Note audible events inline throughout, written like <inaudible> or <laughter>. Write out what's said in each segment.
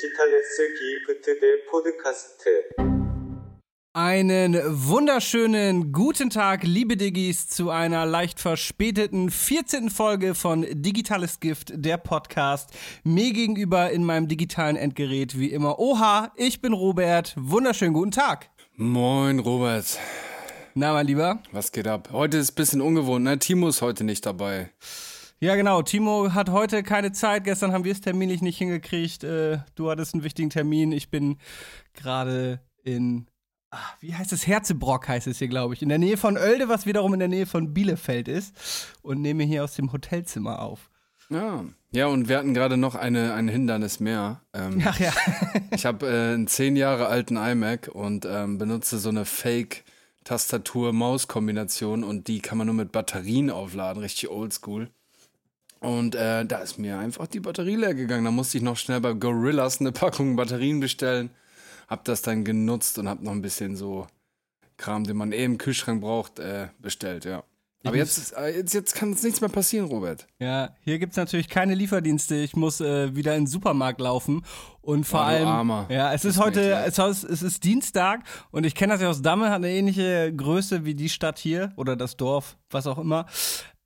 디지털레스 기프트 대 포드카스트. Einen wunderschönen guten Tag, liebe Diggis, zu einer leicht verspäteten 14. Folge von Digitales Gift, der Podcast. Mir gegenüber in meinem digitalen Endgerät wie immer. Oha, ich bin Robert. Wunderschönen guten Tag. Moin, Robert. Na, mein Lieber. Was geht ab? Heute ist ein bisschen ungewohnt, ne? Timo ist heute nicht dabei. Ja, genau. Timo hat heute keine Zeit. Gestern haben wir es terminlich nicht hingekriegt. Äh, du hattest einen wichtigen Termin. Ich bin gerade in ach, wie heißt es? Herzebrock heißt es hier, glaube ich. In der Nähe von Oelde, was wiederum in der Nähe von Bielefeld ist. Und nehme hier aus dem Hotelzimmer auf. Ja, ja und wir hatten gerade noch eine, ein Hindernis mehr. Ähm, Ach ja. <laughs> ich habe äh, einen zehn Jahre alten iMac und ähm, benutze so eine Fake-Tastatur-Maus-Kombination und die kann man nur mit Batterien aufladen, richtig oldschool. Und äh, da ist mir einfach die Batterie leer gegangen. Da musste ich noch schnell bei Gorillas eine Packung Batterien bestellen. Hab das dann genutzt und hab noch ein bisschen so Kram, den man eh im Kühlschrank braucht, äh, bestellt, ja. Aber jetzt, äh, jetzt, jetzt kann es nichts mehr passieren, Robert. Ja, hier gibt es natürlich keine Lieferdienste. Ich muss äh, wieder in den Supermarkt laufen. Und vor Oh, allem. Armer. Ja, es ist, Ist heute, es ist, es ist Dienstag und ich kenne das ja aus Damme, hat eine ähnliche Größe wie die Stadt hier oder das Dorf, was auch immer.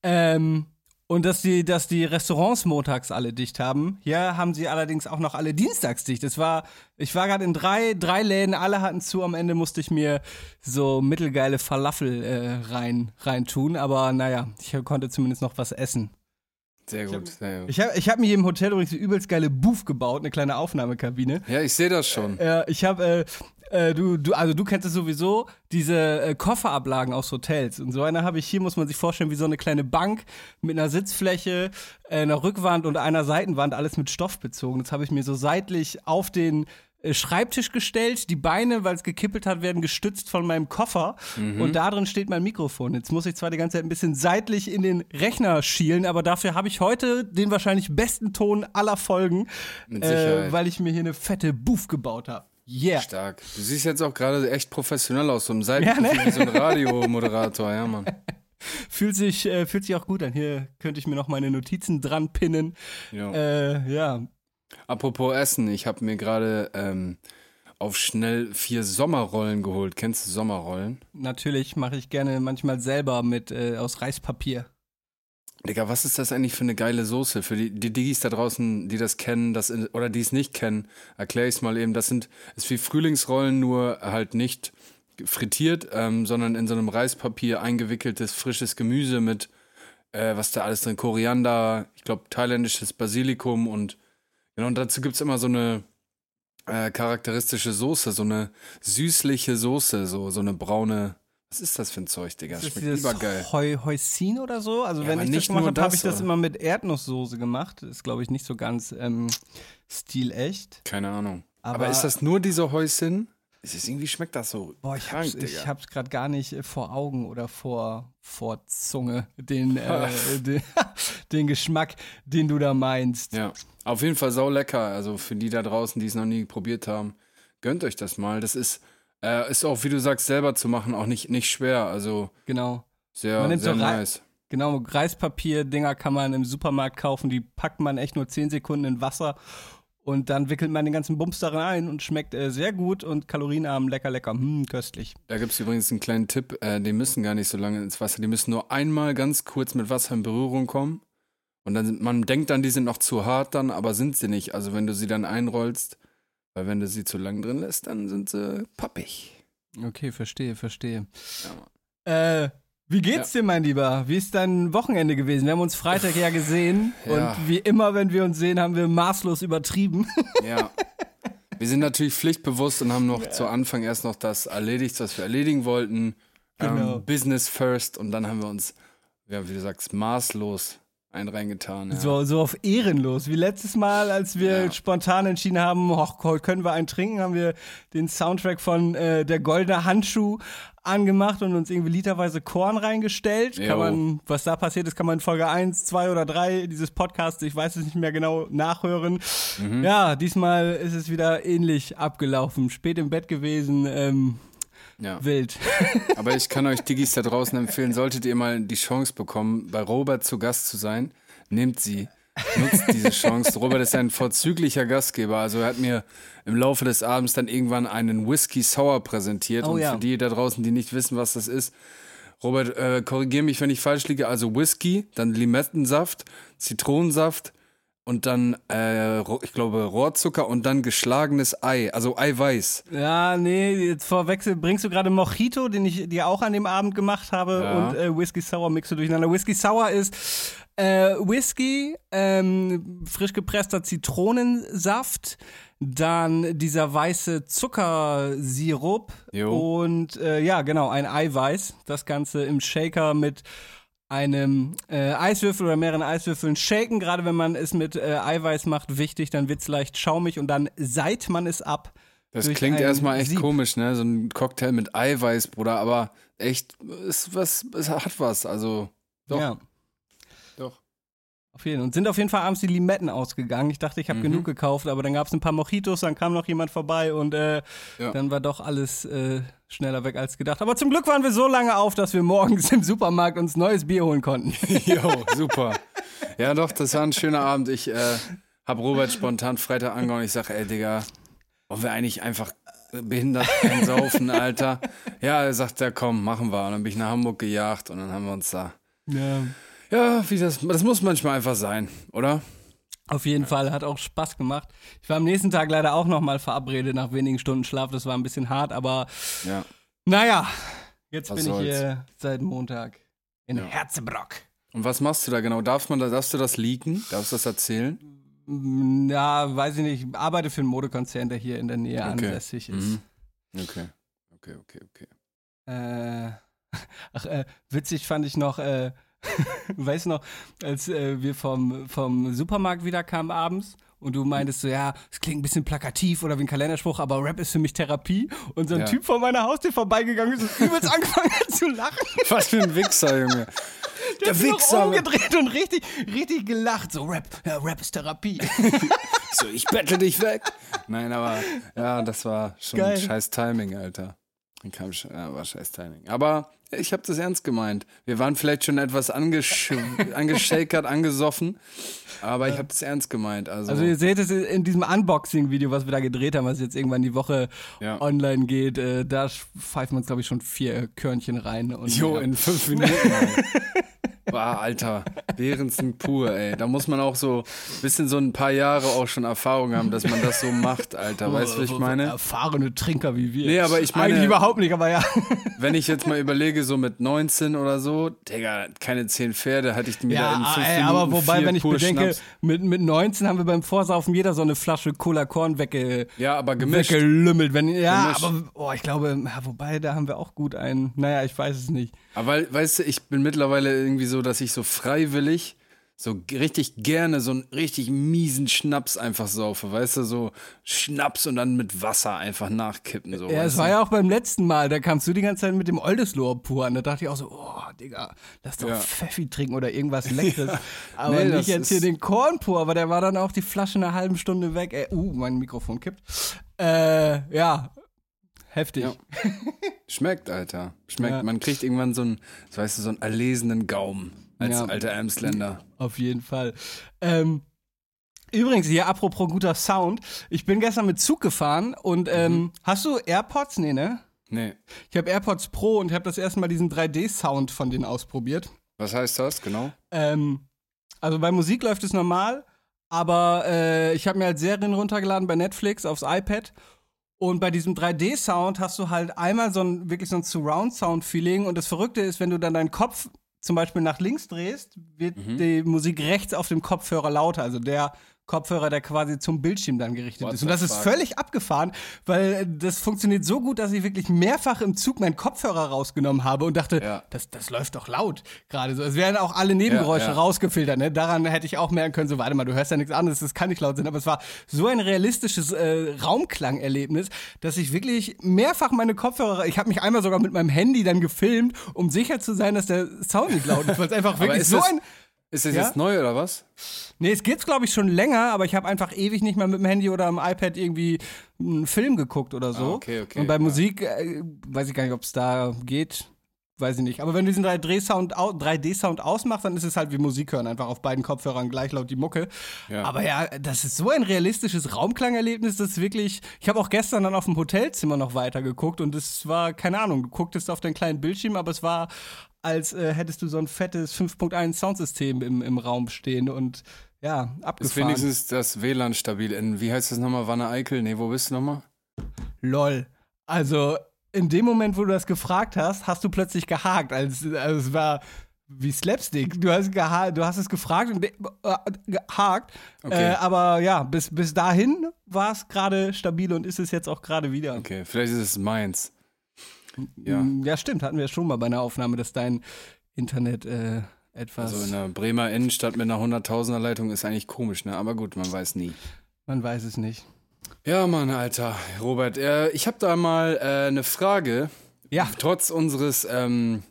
Ähm, und dass die, dass die Restaurants montags alle dicht haben. Hier haben sie allerdings auch noch alle dienstags dicht. Es war, ich war gerade in drei, drei Läden, alle hatten zu. Am Ende musste ich mir so mittelgeile Falafel äh, rein, rein tun. Aber naja, ich konnte zumindest noch was essen. Sehr gut, sehr gut. Ich habe ich hab mir hier im Hotel übrigens eine übelst geile Booth gebaut, eine kleine Aufnahmekabine. Ja, ich sehe das schon. Äh, ich habe, äh, äh, du, du, also du kennst es sowieso, diese äh, Kofferablagen aus Hotels. Und so eine habe ich hier, muss man sich vorstellen, wie so eine kleine Bank mit einer Sitzfläche, äh, einer Rückwand und einer Seitenwand, alles mit Stoff bezogen. Das habe ich mir so seitlich auf den Schreibtisch gestellt. Die Beine, weil es gekippelt hat, werden gestützt von meinem Koffer. Und da drin steht mein Mikrofon. Jetzt muss ich zwar die ganze Zeit ein bisschen seitlich in den Rechner schielen, aber dafür habe ich heute den wahrscheinlich besten Ton aller Folgen, äh, weil ich mir hier eine fette Booth gebaut habe. Yeah. Stark. Du siehst jetzt auch gerade echt professionell aus, so im Seitenprofil Ja, ne? wie so ein Radiomoderator, ja, Mann. <laughs> Fühlt sich, äh, fühlt sich auch gut an. Hier könnte ich mir noch meine Notizen dran pinnen. Äh, ja. Apropos Essen, ich habe mir gerade ähm, auf schnell vier Sommerrollen geholt. Kennst du Sommerrollen? Natürlich mache ich gerne manchmal selber mit äh, aus Reispapier. Digga, was ist das eigentlich für eine geile Soße? Für die, die Diggis da draußen, die das kennen, das oder die es nicht kennen, erkläre ich es mal eben. Das sind, ist wie Frühlingsrollen, nur halt nicht frittiert, ähm, sondern in so einem Reispapier eingewickeltes frisches Gemüse mit, äh, was da alles drin, Koriander, ich glaube thailändisches Basilikum und genau, und dazu gibt's immer so eine äh, charakteristische Soße, so eine süßliche Soße, so, so eine braune. Was ist das für ein Zeug, Digga? Das Ist schmeckt übergeil. Heu Heusin oder so? Also Ja, wenn ich das nicht gemacht nur habe, habe das, ich das oder? immer mit Erdnusssoße gemacht. Ist, glaube ich, nicht so ganz ähm, stilecht. Keine Ahnung. Aber- Aber, ist das nur diese Häuschen? Es ist irgendwie schmeckt das so. Boah, ich krank, hab's, ich hab's gerade gar nicht äh, vor Augen oder vor, vor Zunge, den, äh, <laughs> den, den Geschmack, den du da meinst. Ja, auf jeden Fall sau lecker. Also für die da draußen, die es noch nie probiert haben, gönnt euch das mal. Das ist, äh, ist auch, wie du sagst, selber zu machen, auch nicht, nicht schwer. Also Genau. sehr, Man nimmt sehr nice. Genau, Reispapier-Dinger kann man im Supermarkt kaufen, die packt man echt nur 10 Sekunden in Wasser und dann wickelt man den ganzen Bums darin ein und schmeckt äh, sehr gut und kalorienarm, lecker, lecker, hm, köstlich. Da gibt es übrigens einen kleinen Tipp. Äh, die müssen gar nicht so lange ins Wasser. Die müssen nur einmal ganz kurz mit Wasser in Berührung kommen. Und dann, man denkt dann, die sind noch zu hart dann, aber sind sie nicht. Also wenn du sie dann einrollst, weil wenn du sie zu lang drin lässt, dann sind sie pappig. Okay, verstehe, verstehe. Ja. Äh, wie geht's dir, mein Lieber? Wie ist dein Wochenende gewesen? Wir haben uns Freitag ja gesehen <laughs> Ja. und wie immer, wenn wir uns sehen, haben wir maßlos übertrieben. <laughs> Ja. Wir sind natürlich pflichtbewusst und haben noch zu Anfang erst noch das erledigt, was wir erledigen wollten. Genau. Ähm, Business first und dann haben wir uns, ja, wie du sagst, maßlos ein reingetan. Ja. So, so auf ehrenlos. Wie letztes Mal, als wir Ja. spontan entschieden haben, hoch, heute können wir einen trinken, haben wir den Soundtrack von äh, Der Goldene Handschuh angemacht und uns irgendwie literweise Korn reingestellt. Kann man, was da passiert ist, kann man in Folge 1, 2 oder 3 dieses Podcasts, ich weiß es nicht mehr genau, nachhören. Mhm. Ja, diesmal ist es wieder ähnlich abgelaufen. Spät im Bett gewesen, ähm, ja. wild. <laughs> Aber ich kann euch Diggis da draußen empfehlen, solltet ihr mal die Chance bekommen, bei Robert zu Gast zu sein, nehmt sie. nutzt diese Chance. <laughs> Robert ist ein vorzüglicher Gastgeber. Also er hat mir im Laufe des Abends dann irgendwann einen Whisky Sour präsentiert. Oh Und ja. für die da draußen, die nicht wissen, was das ist, Robert, äh, korrigiere mich, wenn ich falsch liege. Also Whisky, dann Limettensaft, Zitronensaft und dann, äh, ich glaube, Rohrzucker und dann geschlagenes Ei, also Eiweiß. Ja, nee, jetzt vorwechsel, bringst du gerade Mojito, den ich dir auch an dem Abend gemacht habe, Ja. und äh, Whisky Sour mixst du durcheinander. Whisky Sour ist äh, Whisky, ähm, frisch gepresster Zitronensaft, dann dieser weiße Zuckersirup Jo. und äh, ja, genau, ein Eiweiß. Das Ganze im Shaker mit einem äh, Eiswürfel oder mehreren Eiswürfeln shaken, gerade wenn man es mit äh, Eiweiß macht, wichtig, dann wird es leicht schaumig und dann seit man es ab. Das klingt erstmal echt Sieb. komisch, ne? So ein Cocktail mit Eiweiß, Bruder, aber echt, ist was, es hat was. Also, doch. Ja, doch. auf jeden Fall. Und sind auf jeden Fall abends die Limetten ausgegangen. Ich dachte, ich habe Mhm. genug gekauft, aber dann gab es ein paar Mojitos, dann kam noch jemand vorbei und äh, Ja. dann war doch alles äh, schneller weg als gedacht. Aber zum Glück waren wir so lange auf, dass wir morgens <laughs> im Supermarkt uns neues Bier holen konnten. <laughs> Jo, super. Ja, doch, das war ein schöner Abend. Ich äh, hab Robert spontan Freitag angehauen. Ich sag, ey, Digga, wollen wir eigentlich einfach behindert einsaufen, Alter? Ja, er sagt, ja, komm, machen wir. Und dann bin ich nach Hamburg gejagt und dann haben wir uns da. Ja. Ja, wie das, das muss manchmal einfach sein, oder? Auf jeden Fall, hat auch Spaß gemacht. Ich war am nächsten Tag leider auch nochmal verabredet nach wenigen Stunden Schlaf. Das war ein bisschen hart, aber Ja. naja, jetzt Was bin ich soll's. hier seit Montag in Ja. Herzebrock. Und was machst du da genau? Darf man da, darfst du das leaken? Darfst du das erzählen? Mm, Ja, weiß ich nicht. Ich arbeite für einen Modekonzern, der hier in der Nähe Okay. ansässig ist. Mhm. Okay. Okay, okay, okay. Äh, <laughs> ach, äh, witzig fand ich noch, äh, <laughs> weißt du noch, als äh, wir vom, vom Supermarkt wiederkamen abends und du meintest so, ja, es klingt ein bisschen plakativ oder wie ein Kalenderspruch, aber Rap ist für mich Therapie. Und so ein Ja. Typ vor meiner Haustür vorbeigegangen ist und <laughs> übelst angefangen hat zu lachen. Was für ein Wichser, <laughs> Junge. Der noch Wichser. umgedreht und richtig, richtig gelacht. So, Rap, ja, Rap ist Therapie. So, ich bettel dich weg. Nein, aber ja, das war schon Geil. scheiß Timing, Alter. Kam ja, war scheiß Timing. Aber ich habe das ernst gemeint. Wir waren vielleicht schon etwas angesch <laughs> angeschakert, angesoffen, aber ich habe das ernst gemeint. Also, Also ihr seht es in diesem Unboxing-Video, was wir da gedreht haben, was jetzt irgendwann die Woche Ja. online geht. Äh, da pfeifen wir uns, glaube ich, schon vier Körnchen rein. Und, jo, in fünf Minuten. <laughs> Boah, Alter, Behrensen pur, ey. Da muss man auch so ein bisschen so ein paar Jahre auch schon Erfahrung haben, dass man das so macht, Alter. Weißt du, was ich meine? Erfahrene Trinker wie wir. Nee, aber ich meine- Eigentlich überhaupt nicht, aber ja. Wenn ich jetzt mal überlege, so mit 19 oder so, Digga, keine 10 Pferde, hatte ich mir da Ja, in fünf ey, Minuten aber wobei, wenn ich bedenke, Schnaps. mit, mit 19 haben wir beim Vorsaufen jeder so eine Flasche Cola Korn wegge, Ja, aber gemischt. weggelümmelt. Wenn, ja, Gemischt. aber oh, ich glaube, ja, wobei, da haben wir auch gut einen. Naja, ich weiß es nicht. Aber weißt du, ich bin mittlerweile irgendwie so, dass ich so freiwillig so richtig gerne so einen richtig miesen Schnaps einfach saufe, weißt du, so Schnaps und dann mit Wasser einfach nachkippen. So, Ja, es war ja auch beim letzten Mal, da kamst du die ganze Zeit mit dem Oldesloe pur an. Da dachte ich auch so, oh, Digga, lass doch Ja. Pfeffi trinken oder irgendwas Leckeres. <laughs> Aber Nee, nicht jetzt hier den Korn pur, aber der war dann auch die Flasche eine halbe Stunde weg. Ey, uh, mein Mikrofon kippt. Äh, ja, heftig. Ja. Schmeckt, Alter. Schmeckt. Ja. Man kriegt irgendwann so einen, so weißt du, so einen erlesenen Gaumen als Ja. alter Emsländer. Auf jeden Fall. Ähm, übrigens, hier apropos guter Sound. Ich bin gestern mit Zug gefahren und ähm, Mhm. hast du AirPods? Nee, ne? Nee. Ich habe AirPods Pro und habe das erste Mal diesen 3D-Sound von denen ausprobiert. Was heißt das, genau? Ähm, also bei Musik läuft es normal, aber äh, ich habe mir halt Serien runtergeladen bei Netflix aufs iPad. Und bei diesem 3D-Sound hast du halt einmal so ein wirklich so ein Surround-Sound-Feeling. Und das Verrückte ist, wenn du dann deinen Kopf zum Beispiel nach links drehst, wird die Musik rechts auf dem Kopfhörer lauter. Also der Kopfhörer, der quasi zum Bildschirm dann gerichtet What ist. Und das ist fuck? völlig abgefahren, weil äh, das funktioniert so gut, dass ich wirklich mehrfach im Zug meinen Kopfhörer rausgenommen habe und dachte, Ja. das, das läuft doch laut. Gerade so. Es werden auch alle Nebengeräusche Ja, ja. rausgefiltert. Ne? Daran hätte ich auch merken können, so, warte mal, du hörst ja nichts anderes, das kann nicht laut sein. Aber es war so ein realistisches äh, Raumklangerlebnis, dass ich wirklich mehrfach meine Kopfhörer, ich habe mich einmal sogar mit meinem Handy dann gefilmt, um sicher zu sein, dass der Sound nicht laut ist, weil es einfach <laughs> wirklich ist so ein... Ist das Ja? jetzt neu oder was? Nee, es geht's, glaube ich, schon länger, aber ich habe einfach ewig nicht mehr mit dem Handy oder am iPad irgendwie einen Film geguckt oder so. Ah, okay, okay, Und bei ja. Musik äh, weiß ich gar nicht, ob es da geht. weiß ich nicht. Aber wenn du diesen 3D-Sound 3D-Sound ausmachst, dann ist es halt wie Musik hören, einfach auf beiden Kopfhörern gleich laut die Mucke. Ja. Aber ja, das ist so ein realistisches Raumklangerlebnis, das ist wirklich. Ich habe auch gestern dann auf dem Hotelzimmer noch weiter geguckt und es war, keine Ahnung, du gucktest auf deinen kleinen Bildschirm, aber es war, als äh, hättest du so ein fettes 5.1 Soundsystem im, im Raum stehen und ja, Ist abgefahren. wenigstens das WLAN stabil. In, wie heißt das nochmal? Wanne Eickel? Nee, wo bist du nochmal? Lol. Also, in dem Moment, wo du das gefragt hast, hast du plötzlich gehakt. Also, also es war wie Slapstick. Du hast, geha du hast es gefragt und äh, gehakt. Okay. Äh, aber ja, bis, bis dahin war es gerade stabil und ist es jetzt auch gerade wieder. Okay, vielleicht ist es meins. Ja. Mm, Ja, stimmt. Hatten wir schon mal bei einer Aufnahme, dass dein Internet äh, etwas. Also in der Bremer Innenstadt mit einer 100.000er Leitung ist eigentlich komisch, ne? Aber gut, man weiß nie. man weiß es nicht. Ja, Mann, Alter. Robert, äh, ich habe da mal äh, eine Frage. Ja. Trotz unseres, ähm,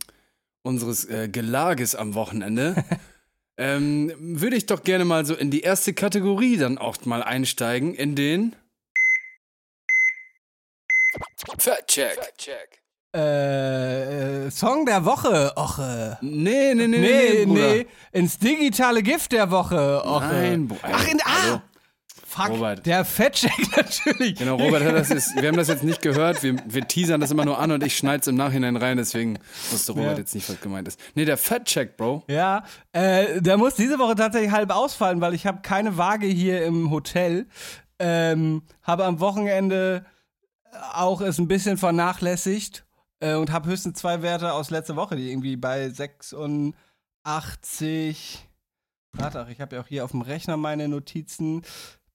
unseres äh, Gelages am Wochenende <laughs> ähm, würde ich doch gerne mal so in die erste Kategorie dann auch mal einsteigen, in den Fact-Check. Äh, äh, Song der Woche, Oche. Nee, nee, nee, nee, Nee, Bruder. nee, ins digitale Gift der Woche. Oche. Nein, Bro- Ach, in, ah! Fuck, Robert. der Fettcheck <laughs> natürlich. Genau, Robert das jetzt, wir haben das jetzt nicht gehört, wir, wir teasern das immer nur an und ich schneide es im Nachhinein rein, deswegen wusste Robert Ja. jetzt nicht, was gemeint ist. Nee, der Fat-Check, Bro. Ja, äh, der muss diese Woche tatsächlich halb ausfallen, weil ich habe keine Waage hier im Hotel. Ähm, habe am Wochenende auch es ein bisschen vernachlässigt äh, und habe höchstens zwei Werte aus letzter Woche, die irgendwie bei 86. Warte, ich habe ja auch hier auf dem Rechner meine Notizen.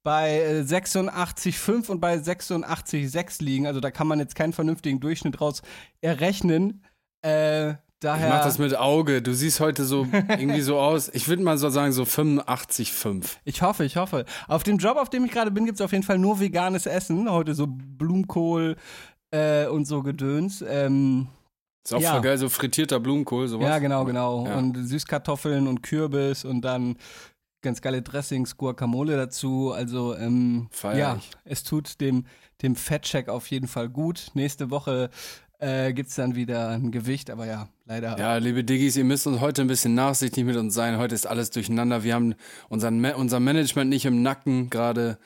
Bei äh, 86,5 und bei 86,6 liegen. Also da kann man jetzt keinen vernünftigen Durchschnitt raus errechnen. Äh, Ich daher. mach das mit Auge. Du siehst heute so irgendwie so aus. Ich würde mal so sagen, so 85,5. Ich hoffe, ich hoffe. Auf dem Job, auf dem ich gerade bin, gibt es auf jeden Fall nur veganes Essen. Heute so Blumenkohl äh, und so Gedöns. Ähm, Ist auch Ja. voll geil, so frittierter Blumenkohl, sowas. ja, genau, genau. Ja. Und Süßkartoffeln und Kürbis und dann ganz geile Dressings, Guacamole dazu. Also, ähm, ja, es tut dem, dem Fettcheck auf jeden Fall gut. Nächste Woche äh, gibt es dann wieder ein Gewicht, aber ja, leider. Ja, liebe Diggis, ihr müsst uns heute ein bisschen nachsichtig mit uns sein. Heute ist alles durcheinander. Wir haben unseren unser Management nicht im Nacken gerade.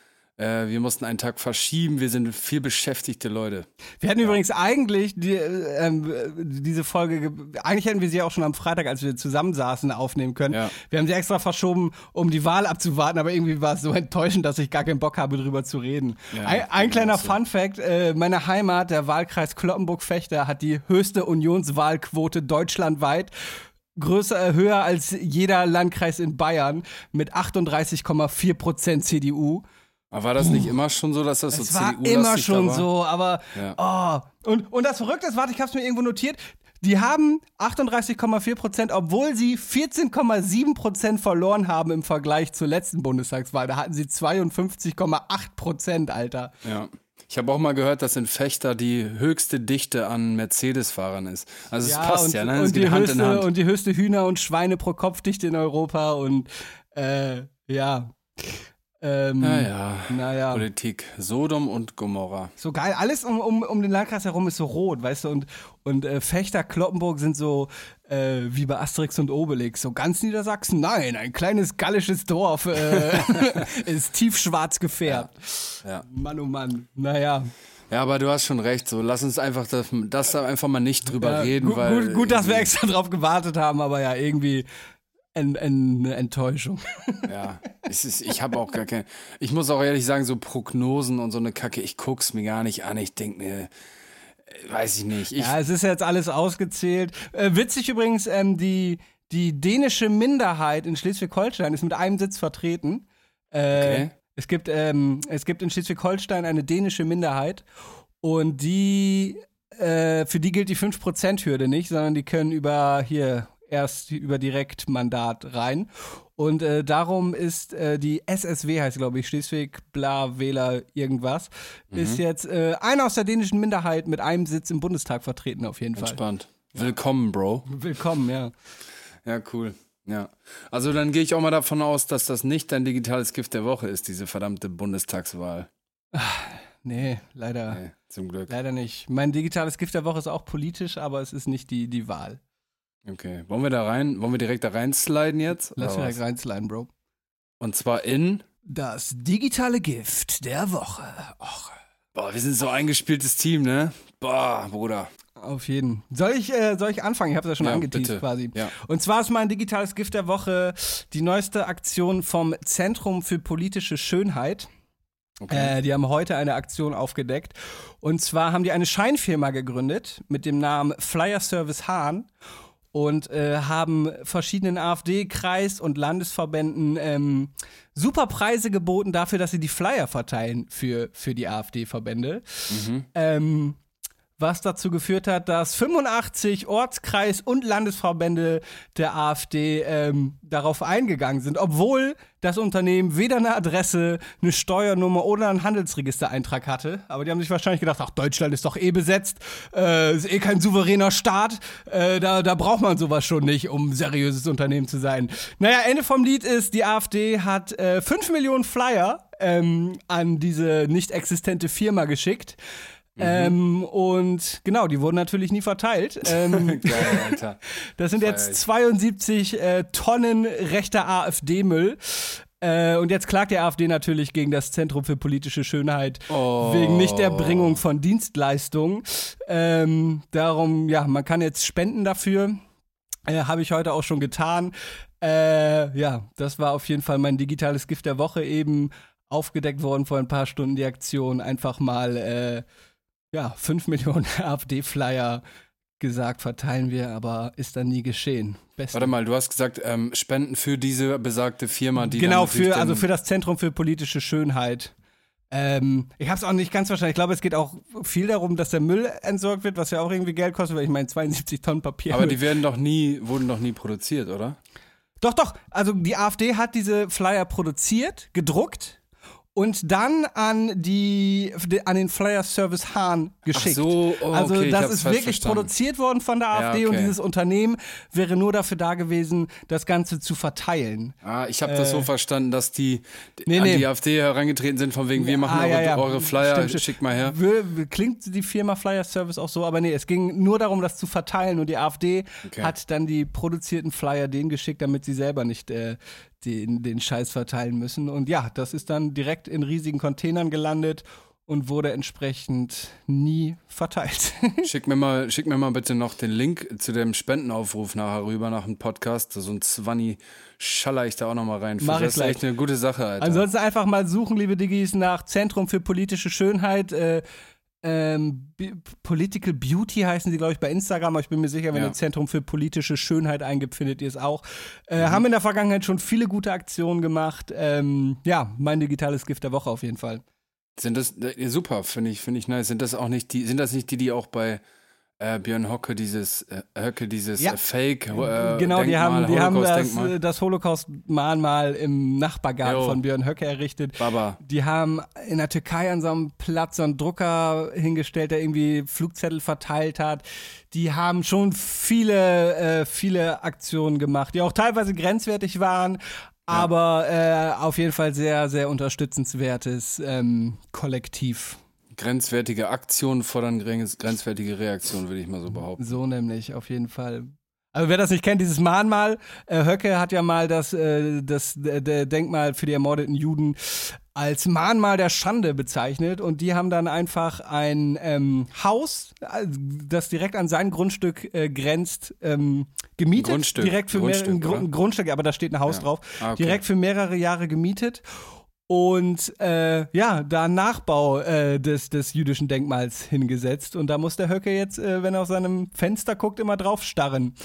Äh, wir mussten einen Tag verschieben. Wir sind viel beschäftigte Leute. Wir hätten übrigens eigentlich die, äh, ähm, diese Folge, ge- eigentlich hätten wir sie auch schon am Freitag, als wir zusammensaßen, aufnehmen können. Ja. Wir haben sie extra verschoben, um die Wahl abzuwarten, aber irgendwie war es so <laughs> enttäuschend, dass ich gar keinen Bock habe, drüber zu reden. Ja, ein, ein genau kleiner so. Fun Fact, äh, meine Heimat, der Wahlkreis Kloppenburg-Fechter, hat die höchste Unionswahlquote deutschlandweit. Größer, äh, höher als jeder Landkreis in Bayern mit 38,4 Prozent CDU. Aber war das nicht immer schon so, dass das so Es war immer schon war? so, aber oh. und, und das Verrückte ist, warte, ich habe es mir irgendwo notiert, die haben 38,4 Prozent, obwohl sie 14,7 Prozent verloren haben im Vergleich zur letzten Bundestagswahl. Da hatten sie 52,8 Prozent, Alter. Ja. Ich habe auch mal gehört, dass in Fechter die höchste Dichte an Mercedes-Fahrern ist. Also es passt und, ja, ne? Es und, die Hand in höchste, Hand. und die höchste Hühner- und Schweine pro Kopfdichte in Europa und äh, ja. Ähm, naja, Naja. Politik. Sodom und Gomorra. So geil, alles um, um, um den Landkreis herum ist so rot, weißt du, und, und äh, Fechter, Kloppenburg sind so äh, wie bei Asterix und Obelix, so ganz Niedersachsen, nein, ein kleines gallisches Dorf äh, <laughs> ist tiefschwarz gefärbt. Ja. Mann, oh Mann, naja. Ja, aber du hast schon recht. So, lass uns einfach das, das da einfach mal nicht drüber Ja, reden, gut, weil. gut, gut, dass wir extra drauf gewartet haben, aber ja, irgendwie ein, ein, eine Enttäuschung. <laughs> Ja, es ist, ich habe auch gar keine. Ich muss auch ehrlich sagen, so Prognosen und so eine Kacke, ich guck's mir gar nicht an. Ich denke mir, äh, weiß ich nicht. Ich, Ja, es ist jetzt alles ausgezählt. Äh, witzig übrigens, ähm, die, die dänische Minderheit in Schleswig-Holstein ist mit einem Sitz vertreten. Äh, Okay. es, gibt, ähm, es gibt in Schleswig-Holstein eine dänische Minderheit und die, äh, für die gilt die 5%-Hürde nicht, sondern die können über hier erst über Direktmandat rein. Und äh, darum ist äh, die SSW, heißt glaube ich, Schleswig, bla, Wähler, irgendwas, Mhm. ist jetzt äh, einer aus der dänischen Minderheit mit einem Sitz im Bundestag vertreten, auf jeden Fall. entspannt. Willkommen, Bro. Willkommen, ja. Ja, cool. Ja. Also dann gehe ich auch mal davon aus, dass das nicht dein digitales Gift der Woche ist, diese verdammte Bundestagswahl. Nee, leider. Nee. Zum Glück. Leider nicht. Mein digitales Gift der Woche ist auch politisch, aber es ist nicht die, die Wahl. Okay. Wollen wir da rein, wollen wir direkt da reinsliden jetzt? Lass Oder direkt reinsliden, Bro. Und zwar in. Das digitale Gift der Woche. Och, Boah, wir sind so ein eingespieltes Team, ne? Boah, Bruder. auf jeden. Soll ich, äh, soll ich anfangen? Ich habe es ja schon Ja, angeteased bitte. quasi. Ja. Und zwar ist mein digitales Gift der Woche die neueste Aktion vom Zentrum für politische Schönheit. Okay. Äh, die haben heute eine Aktion aufgedeckt. Und zwar haben die eine Scheinfirma gegründet mit dem Namen Flyer Service Hahn und äh, haben verschiedenen AfD-Kreis- und Landesverbänden ähm, super Preise geboten dafür, dass sie die Flyer verteilen für, für die AfD-Verbände. Ähm, was dazu geführt hat, dass 85 Ortskreis- und Landesverbände der AfD ähm, darauf eingegangen sind, obwohl das Unternehmen weder eine Adresse, eine Steuernummer oder einen Handelsregistereintrag hatte. Aber die haben sich wahrscheinlich gedacht, ach, Deutschland ist doch eh besetzt, äh, ist eh kein souveräner Staat, äh, da, da braucht man sowas schon nicht, um ein seriöses Unternehmen zu sein. Naja, Ende vom Lied ist, die AfD hat äh, 5 Millionen Flyer ähm, an diese nicht existente Firma geschickt. Ähm, und genau, die wurden natürlich nie verteilt. <laughs> Ähm, Geil, Alter. <laughs> das sind jetzt ich. 72 äh, Tonnen rechter AfD-Müll. Äh, und jetzt klagt die AfD natürlich gegen das Zentrum für politische Schönheit Oh. wegen Nichterbringung von Dienstleistungen. Ähm, darum, ja, man kann jetzt spenden dafür. Äh, Habe ich heute auch schon getan. Äh, ja, das war auf jeden Fall mein digitales Gift der Woche eben aufgedeckt worden vor ein paar Stunden die Aktion. Einfach mal, äh, ja, 5 <laughs> Millionen AfD-Flyer gesagt, verteilen wir, aber ist dann nie geschehen. Besten Warte mal, du hast gesagt, ähm, Spenden für diese besagte Firma, die genau, für, also für das Zentrum für politische Schönheit. Ähm, ich habe es auch nicht ganz verstanden. Ich glaube, es geht auch viel darum, dass der Müll entsorgt wird, was ja auch irgendwie Geld kostet, weil ich meine 72 Tonnen Papier. Aber die <laughs> werden doch nie, wurden doch nie produziert, oder? Doch, doch. Also die AfD hat diese Flyer produziert, gedruckt und dann an die an den Flyer Service Hahn geschickt. so, oh, also okay, ich das ist wirklich verstanden. produziert worden von der Ja, AfD und okay. dieses Unternehmen wäre nur dafür da gewesen, das Ganze zu verteilen. Ah, ich habe das so verstanden, dass die Äh. Nee, an nee. die AfD herangetreten sind, von wegen, wir machen Ah, eure, ja, ja. eure Flyer, Stimmt, stimmt. schickt mal her. Klingt die Firma Flyer Service auch so, aber nee, es ging nur darum, das zu verteilen und die AfD Okay. hat dann die produzierten Flyer denen geschickt, damit sie selber nicht äh, den, den Scheiß verteilen müssen. Und ja, das ist dann direkt in riesigen Containern gelandet und wurde entsprechend nie verteilt. <laughs> Schick mir mal, schick mir mal bitte noch den Link zu dem Spendenaufruf nachher rüber nach dem Podcast. So ein Zwanni schaller ich da auch noch mal rein. Mach das ist echt eine gute Sache, Alter. Ansonsten einfach mal suchen, liebe Diggis, nach Zentrum für politische Schönheit. Äh, ähm, Political Beauty heißen sie, glaube ich, bei Instagram, aber ich bin mir sicher, wenn Ja. ihr Zentrum für politische Schönheit eingibt, findet ihr es auch. Mhm. Äh, Haben in der Vergangenheit schon viele gute Aktionen gemacht. Ähm, ja, mein digitales Gift der Woche auf jeden Fall. Sind das äh, super, finde ich, finde ich nice. Sind das auch nicht die, sind das nicht die, die auch bei äh, Björn Hocke dieses äh, Höcke dieses Ja. äh, Fake äh, genau, die haben, die haben das, äh, das Holocaust-Mahnmal im Nachbargarten Jo. von Björn Höcke errichtet. Baba. Die haben in der Türkei an so einem Platz so einen Drucker hingestellt, der irgendwie Flugzettel verteilt hat. Die haben schon viele, äh, viele Aktionen gemacht, die auch teilweise grenzwertig waren, aber äh, auf jeden Fall sehr, sehr unterstützenswertes ähm, Kollektiv. Grenzwertige Aktionen fordern grenz- grenzwertige Reaktionen, würde ich mal so behaupten. So nämlich, auf jeden Fall. Also wer das nicht kennt, dieses Mahnmal, äh, Höcke hat ja mal das, äh, das äh, Denkmal für die ermordeten Juden als Mahnmal der Schande bezeichnet und die haben dann einfach ein ähm, Haus, äh, das direkt an sein Grundstück äh, grenzt, ähm, gemietet. Grundstück, direkt für Grundstück, mehrere, Grundstück, aber da steht ein Haus Ja. drauf. Ah, okay. Direkt für mehrere Jahre gemietet. Und äh, ja, da einen Nachbau äh, des, des jüdischen Denkmals hingesetzt. Und da muss der Höcke jetzt, äh, wenn er aus seinem Fenster guckt, immer drauf starren.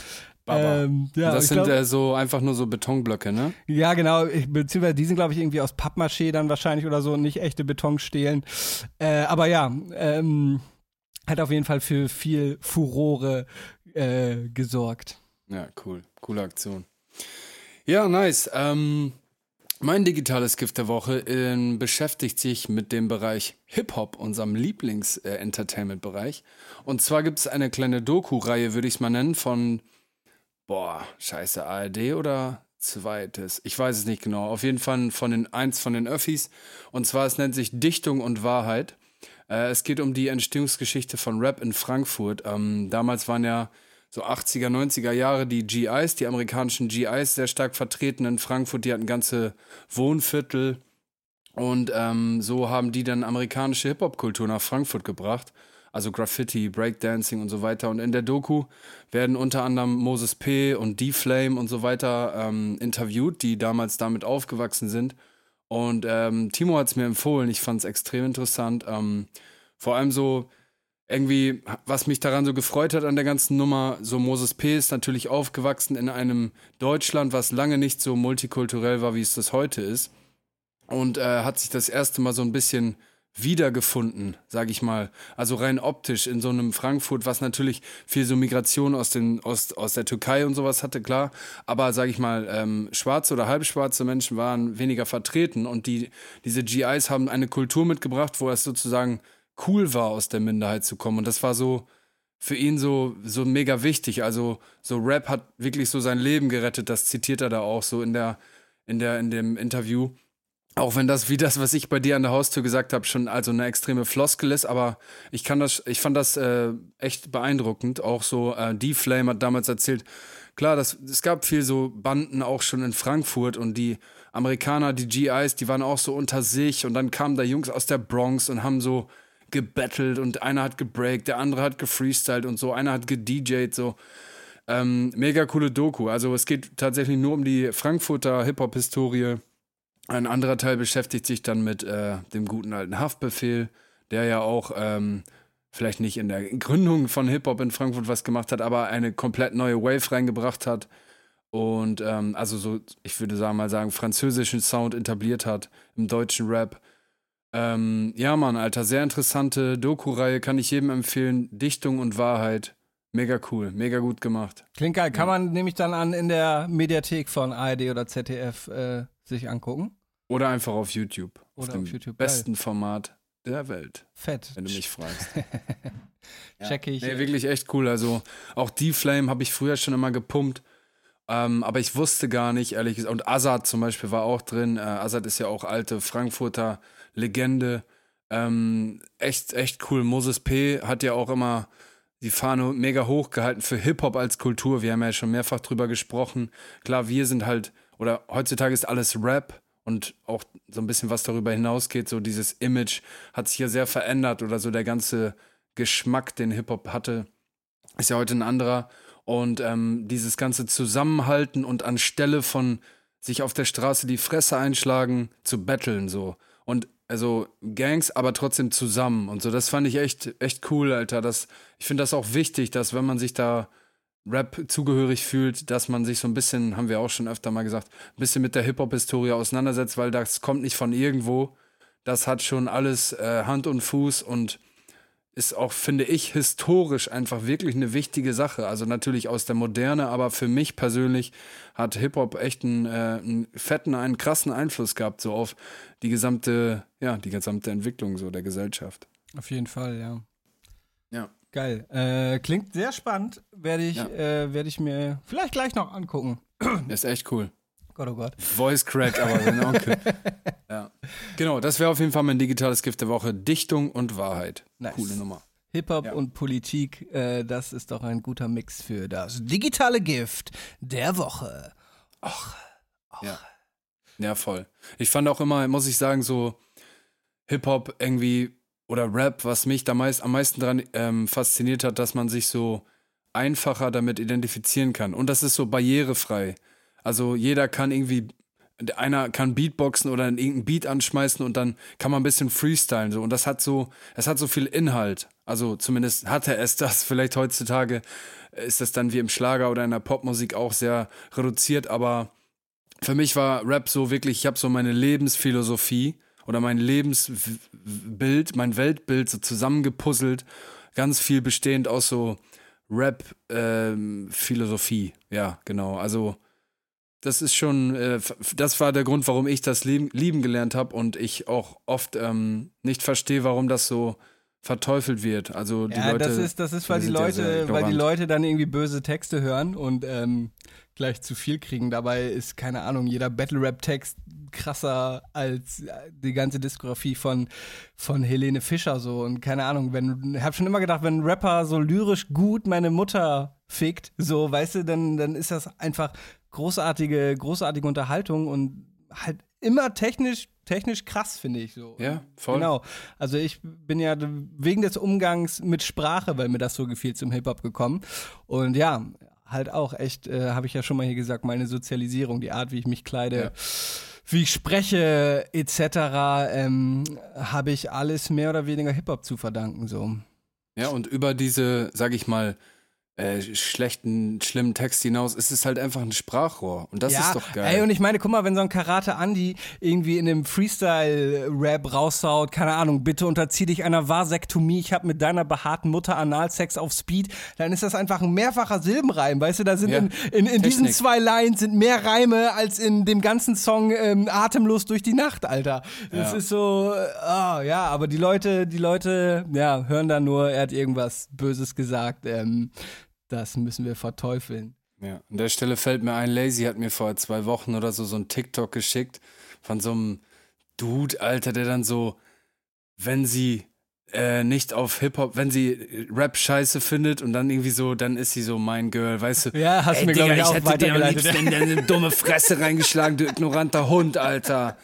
Ähm, ja, das sind glaub- äh, so einfach nur so Betonblöcke, ne? ja, genau. Ich, beziehungsweise die sind, glaube ich, irgendwie aus Pappmaché dann wahrscheinlich oder so, nicht echte Betonstelen. Äh, aber ja, ähm, hat auf jeden Fall für viel Furore äh, gesorgt. Ja, cool. Coole Aktion. Ja, nice. Ähm, mein digitales Gift der Woche ähm, beschäftigt sich mit dem Bereich Hip-Hop, unserem Lieblings-Entertainment-Bereich. Und zwar gibt es eine kleine Doku-Reihe, würde ich es mal nennen, von, boah, scheiße, ARD oder zweites? Ich weiß es nicht genau. Auf jeden Fall von den, eins von den Öffis. Und zwar, es nennt sich Dichtung und Wahrheit. Äh, es geht um die Entstehungsgeschichte von Rap in Frankfurt. Ähm, damals waren ja so 80er, 90er Jahre die GIs, die amerikanischen GIs, sehr stark vertreten in Frankfurt. Die hatten ganze Wohnviertel. Und ähm, so haben die dann amerikanische Hip-Hop-Kultur nach Frankfurt gebracht. Also Graffiti, Breakdancing und so weiter. Und in der Doku werden unter anderem Moses P. und D-Flame und so weiter ähm, interviewt, die damals damit aufgewachsen sind. Und ähm, Timo hat es mir empfohlen. Ich fand es extrem interessant. Ähm, vor allem so irgendwie, was mich daran so gefreut hat an der ganzen Nummer, so Moses P. ist natürlich aufgewachsen in einem Deutschland, was lange nicht so multikulturell war, wie es das heute ist. Und äh, hat sich das erste Mal so ein bisschen wiedergefunden, sage ich mal. Also rein optisch in so einem Frankfurt, was natürlich viel so Migration aus, den, aus, aus der Türkei und sowas hatte, klar. Aber sage ich mal, ähm, schwarze oder halbschwarze Menschen waren weniger vertreten und die, diese GIs haben eine Kultur mitgebracht, wo es sozusagen cool war, aus der Minderheit zu kommen. Und das war so für ihn so, so mega wichtig. Also so Rap hat wirklich so sein Leben gerettet. Das zitiert er da auch so in der, in der, in dem Interview. Auch wenn das, wie das, was ich bei dir an der Haustür gesagt habe, schon also eine extreme Floskel ist, aber ich kann das, ich fand das äh, echt beeindruckend. Auch so, äh, D-Flame hat damals erzählt, klar, das, es gab viel so Banden auch schon in Frankfurt und die Amerikaner, die GIs, die waren auch so unter sich und dann kamen da Jungs aus der Bronx und haben so gebettelt und einer hat gebreakt, der andere hat gefreestylt und so, einer hat gedjed, so. Ähm, mega coole Doku. Also es geht tatsächlich nur um die Frankfurter Hip-Hop-Historie ein anderer Teil beschäftigt sich dann mit äh, dem guten alten Haftbefehl, der ja auch ähm, vielleicht nicht in der Gründung von Hip-Hop in Frankfurt was gemacht hat, aber eine komplett neue Wave reingebracht hat und ähm, also so, ich würde sagen, mal sagen, französischen Sound etabliert hat im deutschen Rap. Ähm, ja, Mann, Alter, sehr interessante Doku-Reihe, kann ich jedem empfehlen. Dichtung und Wahrheit. Mega cool, mega gut gemacht. Klingt geil. Kann man nämlich dann an in der Mediathek von ARD oder ZDF äh, sich angucken? Oder einfach auf YouTube. Oder auf dem auf YouTube, besten Format der Welt, Fett. wenn du mich fragst. <laughs> Check ich. Nee, wirklich echt cool. Also auch die Flame habe ich früher schon immer gepumpt. Ähm, aber ich wusste gar nicht, ehrlich gesagt. Und Azad zum Beispiel war auch drin. Äh, Azad ist ja auch alte Frankfurter Legende. Ähm, echt, echt cool. Moses P. hat ja auch immer die Fahne mega hoch gehalten für Hip-Hop als Kultur. Wir haben ja schon mehrfach drüber gesprochen. Klar, wir sind halt, oder heutzutage ist alles Rap und auch so ein bisschen was darüber hinausgeht. So dieses Image hat sich hier sehr verändert oder so der ganze Geschmack, den Hip-Hop hatte, ist ja heute ein anderer. Und ähm, dieses ganze Zusammenhalten und anstelle von sich auf der Straße die Fresse einschlagen, zu betteln so. Und also Gangs, aber trotzdem zusammen und so. Das fand ich echt, echt cool, Alter. Das, ich finde das auch wichtig, dass wenn man sich da Rap zugehörig fühlt, dass man sich so ein bisschen, haben wir auch schon öfter mal gesagt, ein bisschen mit der Hip-Hop-Historie auseinandersetzt, weil das kommt nicht von irgendwo. Das hat schon alles äh, Hand und Fuß und ist auch, finde ich, historisch einfach wirklich eine wichtige Sache. Also natürlich aus der Moderne, aber für mich persönlich hat Hip-Hop echt einen, äh, einen fetten, einen krassen Einfluss gehabt, so auf die gesamte, ja, die gesamte Entwicklung so der Gesellschaft. Auf jeden Fall, ja. Ja. Geil. Äh, klingt sehr spannend. Werde ich, Ja. äh, werde ich mir vielleicht gleich noch angucken. Ist echt cool. Gott, oh Gott. Voice Crack, aber <laughs> sein Onkel. ja. Genau, das wäre auf jeden Fall mein digitales Gift der Woche. Dichtung und Wahrheit. Nice. Coole Nummer. Hip-Hop Ja. und Politik, äh, das ist doch ein guter Mix für das digitale Gift der Woche. Ja. Ja, voll. Ich fand auch immer, muss ich sagen, so Hip-Hop irgendwie oder Rap, was mich da meist, am meisten dran ähm, fasziniert hat, dass man sich so einfacher damit identifizieren kann. Und das ist so barrierefrei. Also jeder kann irgendwie, einer kann Beatboxen oder irgendeinen Beat anschmeißen und dann kann man ein bisschen freestylen. So. Und das hat so, es hat so viel Inhalt. Also zumindest hatte es das. <laughs> Vielleicht heutzutage ist das dann wie im Schlager oder in der Popmusik auch sehr reduziert, aber für mich war Rap so wirklich, ich habe so meine Lebensphilosophie oder mein Lebensbild, mein Weltbild so zusammengepuzzelt, ganz viel bestehend aus so Rap-Philosophie. ja, genau. Also das ist schon, äh, das war der Grund, warum ich das lieben, lieben gelernt habe und ich auch oft ähm, nicht verstehe, warum das so verteufelt wird. Also die ja, Leute. das ist, das ist, weil die sind ja Leute, weil die. Leute dann irgendwie böse Texte hören und ähm, gleich zu viel kriegen. Dabei ist, keine Ahnung, jeder Battle-Rap-Text krasser als die ganze Diskografie von, von Helene Fischer so. Und keine Ahnung, wenn, ich hab schon immer gedacht, wenn ein Rapper so lyrisch gut meine Mutter fickt, so, weißt du, dann, dann ist das einfach großartige, großartige Unterhaltung und halt immer technisch, technisch krass, finde ich so. Ja, voll. Genau. Also ich bin ja wegen des Umgangs mit Sprache, weil mir das so gefiel, zum Hip-Hop gekommen. Und ja, halt auch echt, äh, habe ich ja schon mal hier gesagt, meine Sozialisierung, die Art, wie ich mich kleide, Ja. wie ich spreche, etc., ähm, habe ich alles mehr oder weniger Hip-Hop zu verdanken. So. Ja, und über diese, sag ich mal, äh, schlechten, schlimmen Text hinaus ist es halt einfach ein Sprachrohr. Und das ja, ist doch geil. Ey, und ich meine, guck mal, wenn so ein Karate Andy irgendwie in einem Freestyle-Rap raushaut, keine Ahnung, bitte unterzieh dich einer Vasektomie, ich habe mit deiner behaarten Mutter Analsex auf Speed, dann ist das einfach ein mehrfacher Silbenreim, weißt du, da sind Ja, in, in, in diesen zwei Lines sind mehr Reime als in dem ganzen Song ähm, Atemlos durch die Nacht, Alter. Das Ja. ist so, ah, ja, aber die Leute, die Leute, ja, hören da nur, er hat irgendwas Böses gesagt, ähm, das müssen wir verteufeln. Ja, an der Stelle fällt mir ein, Lazy hat mir vor zwei Wochen oder so so ein TikTok geschickt von so einem Dude, Alter, der dann so, wenn sie äh, nicht auf Hip-Hop, wenn sie Rap scheiße findet und dann irgendwie so, dann ist sie so mein Girl, weißt du? Ja, hast du Ey, mir, glaub Digga, ich, auch hätte dir am liebsten in deine dumme Fresse reingeschlagen, du ignoranter Hund, Alter.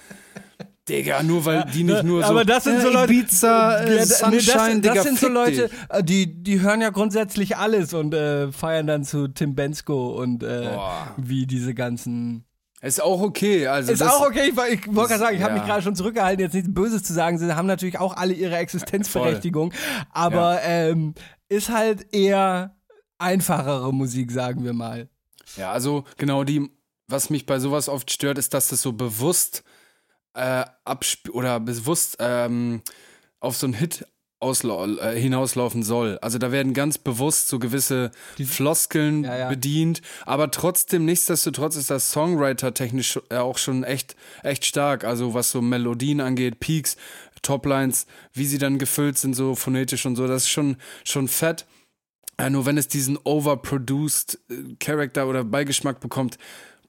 Digga, nur weil die nicht nur so. aber das sind so äh, Leute. Ibiza, äh, Ja, da- nee, Sunshine, das, Digga, das sind so Leute, dich. äh, die, die hören ja grundsätzlich alles und äh, feiern dann zu Tim Bensko und äh, wie diese ganzen. Ist auch okay. Also Ist das, auch okay, ich, ich wollte gerade sagen, ich habe Ja. mich gerade schon zurückgehalten, jetzt nichts Böses zu sagen. Sie haben natürlich auch alle ihre Existenzberechtigung, aber ähm, ist halt eher einfachere Musik, sagen wir mal. Ja, also genau die, was mich bei sowas oft stört, ist, dass das so bewusst äh, absp oder bewusst ähm, auf so einen Hit äh, hinauslaufen soll. Also da werden ganz bewusst so gewisse Floskeln Ja, ja. bedient, aber trotzdem, nichtsdestotrotz ist das Songwriter technisch auch schon echt, echt stark. Also was so Melodien angeht, Peaks, Toplines, wie sie dann gefüllt sind, so phonetisch und so, das ist schon, schon fett. Ja, nur wenn es diesen overproduced äh, Charakter oder Beigeschmack bekommt,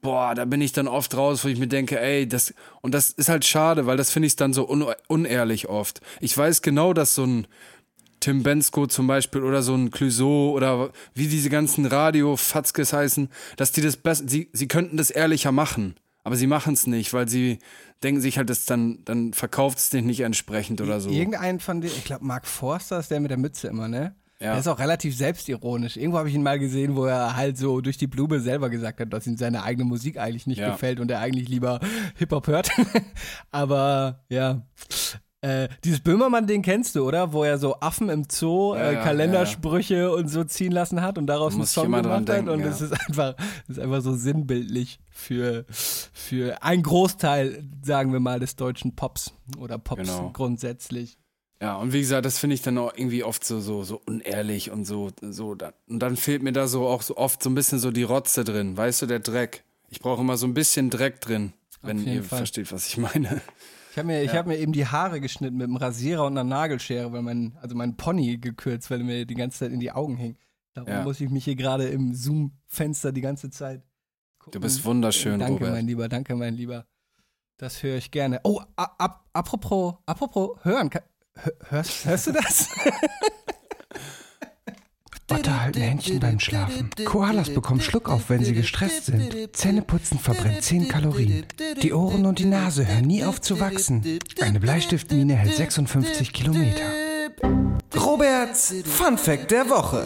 boah, da bin ich dann oft raus, wo ich mir denke, ey, das, und das ist halt schade, weil das finde ich dann so un unehrlich oft. Ich weiß genau, dass so ein Tim Bensko zum Beispiel oder so ein Clouseau oder wie diese ganzen Radio-Fatzkes heißen, dass die das besser, sie, sie könnten das ehrlicher machen. Aber sie machen es nicht, weil sie denken sich halt, dass dann, dann verkauft es nicht, nicht entsprechend oder so. Irgendein von denen, ich glaube, Mark Forster ist der mit der Mütze immer, ne? Ja. Der ist auch relativ selbstironisch. Irgendwo habe ich ihn mal gesehen, wo er halt so durch die Blume selber gesagt hat, dass ihm seine eigene Musik eigentlich nicht Ja. gefällt und er eigentlich lieber Hip-Hop hört. <laughs> Aber ja. Äh, dieses Böhmermann-Ding kennst du, oder? Wo er so Affen im Zoo Ja, äh, Kalendersprüche und so ziehen lassen hat und daraus Da einen Song gemacht hat. denken, Und ja. es ist einfach, ist einfach so sinnbildlich für, für einen Großteil, sagen wir mal, des deutschen Pops oder Pops Genau. grundsätzlich. Ja, und wie gesagt, das finde ich dann auch irgendwie oft so, so, so unehrlich und so, so. da- Und dann fehlt mir da so auch so oft so ein bisschen so die Rotze drin, weißt du, der Dreck. Ich brauche immer so ein bisschen Dreck drin, wenn ihr Fall. versteht, was ich meine. Ich habe mir, ich hab mir eben die Haare geschnitten mit einem Rasierer und einer Nagelschere, weil mein, also mein Pony gekürzt, weil er mir die ganze Zeit in die Augen hing. Darum Ja. muss ich mich hier gerade im Zoom-Fenster die ganze Zeit gucken. Du bist wunderschön, Danke, Robert. mein Lieber, danke, mein Lieber. Das höre ich gerne. Oh, apropos, apropos hören. Ka- hör- Hörst, hörst du das? <laughs> Otter halten Händchen beim Schlafen. Koalas bekommen Schluckauf, wenn sie gestresst sind. Zähneputzen verbrennt 10 Kalorien. Die Ohren und die Nase hören nie auf zu wachsen. Eine Bleistiftmine hält 56 Kilometer. Roberts Fun Fact der Woche.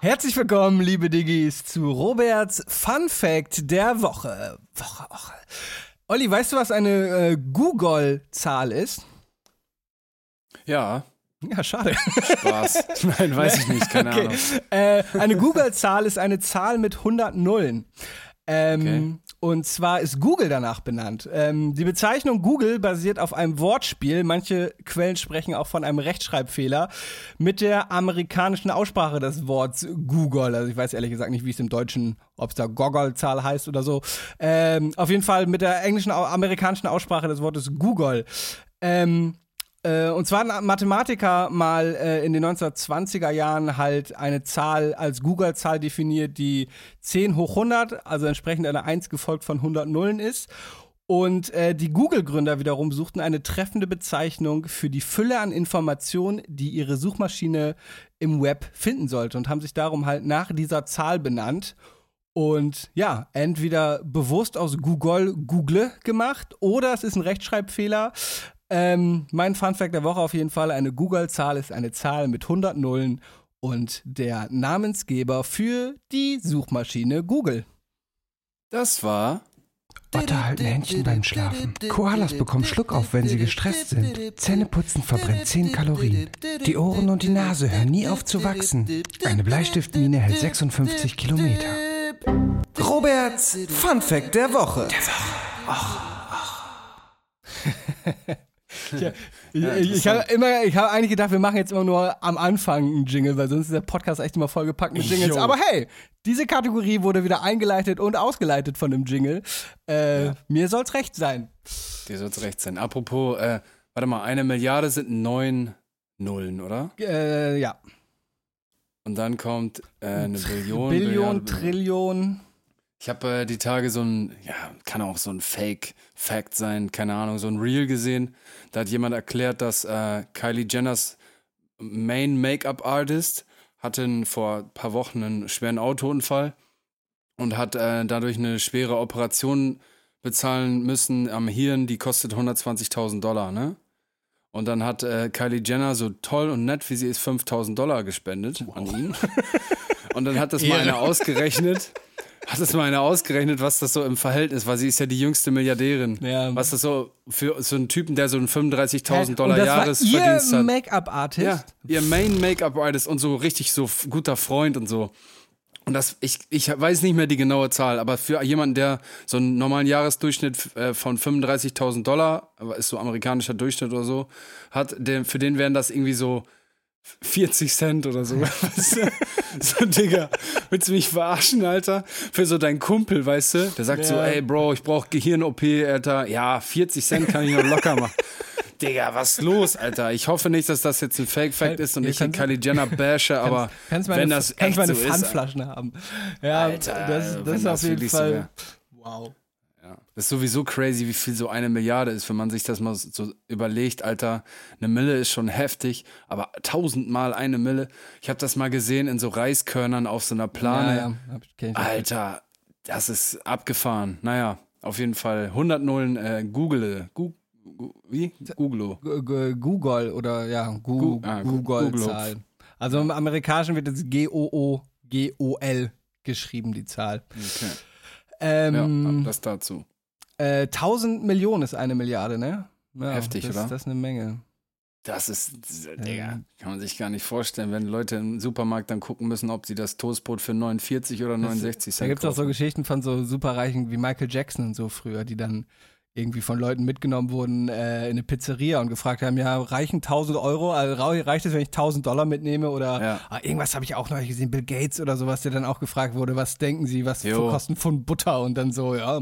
Herzlich willkommen, liebe Diggis, zu Roberts Fun Fact der Woche. Woche, Woche. Olli, weißt du, was eine äh, Google-Zahl ist? Ja, Ja, schade. Spaß. <laughs> Nein, weiß ich nicht, keine Okay. Ahnung. Äh, eine Google-Zahl ist eine Zahl mit 100 Nullen. Ähm, Okay. Und zwar ist Google danach benannt. Ähm, die Bezeichnung Google basiert auf einem Wortspiel. Manche Quellen sprechen auch von einem Rechtschreibfehler mit der amerikanischen Aussprache des Worts Google. Also ich weiß ehrlich gesagt nicht, wie es im Deutschen, ob es da Goggle-Zahl heißt oder so. Ähm, auf jeden Fall mit der englischen, amerikanischen Aussprache des Wortes Google. Ähm, Äh, und zwar hat ein Mathematiker mal äh, in den 1920er Jahren halt eine Zahl als Google-Zahl definiert, die 10 hoch 100, also entsprechend einer 1 gefolgt von 100 Nullen ist. Und äh, die Google-Gründer wiederum suchten eine treffende Bezeichnung für die Fülle an Informationen, die ihre Suchmaschine im Web finden sollte und haben sich darum halt nach dieser Zahl benannt. Und ja, entweder bewusst aus Google Google gemacht oder es ist ein Rechtschreibfehler. Ähm, mein Funfact der Woche auf jeden Fall: Eine Google-Zahl ist eine Zahl mit 100 Nullen und der Namensgeber für die Suchmaschine Google. Das war Otter halten Händchen beim Schlafen. Koalas bekommen Schluck auf, wenn sie gestresst sind. Zähneputzen verbrennt 10 Kalorien. Die Ohren und die Nase hören nie auf zu wachsen. Eine Bleistiftmine hält 56 Kilometer. Roberts Fun Fact der Woche. <laughs> <laughs> <laughs> Ich, ich, ich habe immer, ich habe eigentlich gedacht, wir machen jetzt immer nur am Anfang einen Jingle, weil sonst ist der Podcast echt immer vollgepackt mit Jingles. Jo. Aber hey, diese Kategorie wurde wieder eingeleitet und ausgeleitet von dem Jingle. Äh, Mir soll's recht sein. Dir soll's recht sein. Apropos, äh, warte mal, eine Milliarde sind neun Nullen, oder? Äh, ja. Und dann kommt äh, eine Billion. Billion, Trillion. Ich habe äh, die Tage so ein, ja, kann auch so ein Fake-Fact sein, keine Ahnung, so ein Reel gesehen. Da hat jemand erklärt, dass äh, Kylie Jenners Main Make-up-Artist hatte vor ein paar Wochen einen schweren Autounfall und hat äh, dadurch eine schwere Operation bezahlen müssen am Hirn, die kostet 120.000 Dollar, ne? Und dann hat äh, Kylie Jenner, so toll und nett wie sie ist, 5.000 Dollar gespendet an ihn. <laughs> und dann hat das mal einer ausgerechnet. Hat das mal einer ausgerechnet, was das so im Verhältnis war? Sie ist ja die jüngste Milliardärin. Ja. Was das so für so einen Typen, der so einen 35.000 Und Dollar Jahresverdienst ihr hat. Make-up-Artist. Ja, ihr Main Make-up Artist und so richtig so guter Freund und so. Und das, ich, ich weiß nicht mehr die genaue Zahl, aber für jemanden, der so einen normalen Jahresdurchschnitt äh, von 35.000 Dollar, ist so amerikanischer Durchschnitt oder so, hat, der, für den wären das irgendwie so 40 Cent oder so. Weißt <laughs> du? so, Digga, willst du mich verarschen, Alter? Für so deinen Kumpel, weißt du? Der sagt so, Ja. ey, Bro, ich brauch Gehirn-OP, Alter. Ja, 40 Cent kann ich noch locker machen. <laughs> Digga, was ist los, Alter? Ich hoffe nicht, dass das jetzt ein Fake-Fact ist und Hier ich kannst- Kylie Jenner bashe, aber kannst meine, wenn das kannst echt meine so ist, Pfandflaschen haben. Ja, Alter, das, das ist auf jeden wirklich so Fall. wow. Das ist sowieso crazy, wie viel so eine Milliarde ist, wenn man sich das mal so überlegt, Alter. Eine Mille ist schon heftig, aber tausendmal eine Mille. Ich habe das mal gesehen in so Reiskörnern auf so einer Plane. Ja, ja, auch. Alter, das ist abgefahren. Naja, auf jeden Fall 100 Nullen äh, Google. Gu, gu, wie? Google. Google oder ja, Gu ah, Google-Zahl. Also im Amerikanischen wird es G-O-O-G-O-L geschrieben, die Zahl. Okay. Ähm, ja, das dazu. Äh, 1000 Millionen ist eine Milliarde, ne? Ja, Heftig, das, oder? Das ist eine Menge. Das ist, Digga, Ähm. kann man sich gar nicht vorstellen, wenn Leute im Supermarkt dann gucken müssen, ob sie das Toastbrot für 49 oder 69 Cent Da gibt es auch so. Geschichten von so Superreichen wie Michael Jackson und so früher, die dann irgendwie von Leuten mitgenommen wurden äh, in eine Pizzeria und gefragt haben, ja, reichen 1000 Euro, also reicht es, wenn ich 1000 Dollar mitnehme oder Ja. ah, irgendwas habe ich auch noch gesehen, Bill Gates oder sowas, der dann auch gefragt wurde, was denken Sie, was Jo. kosten Pfund Butter und dann so, ja,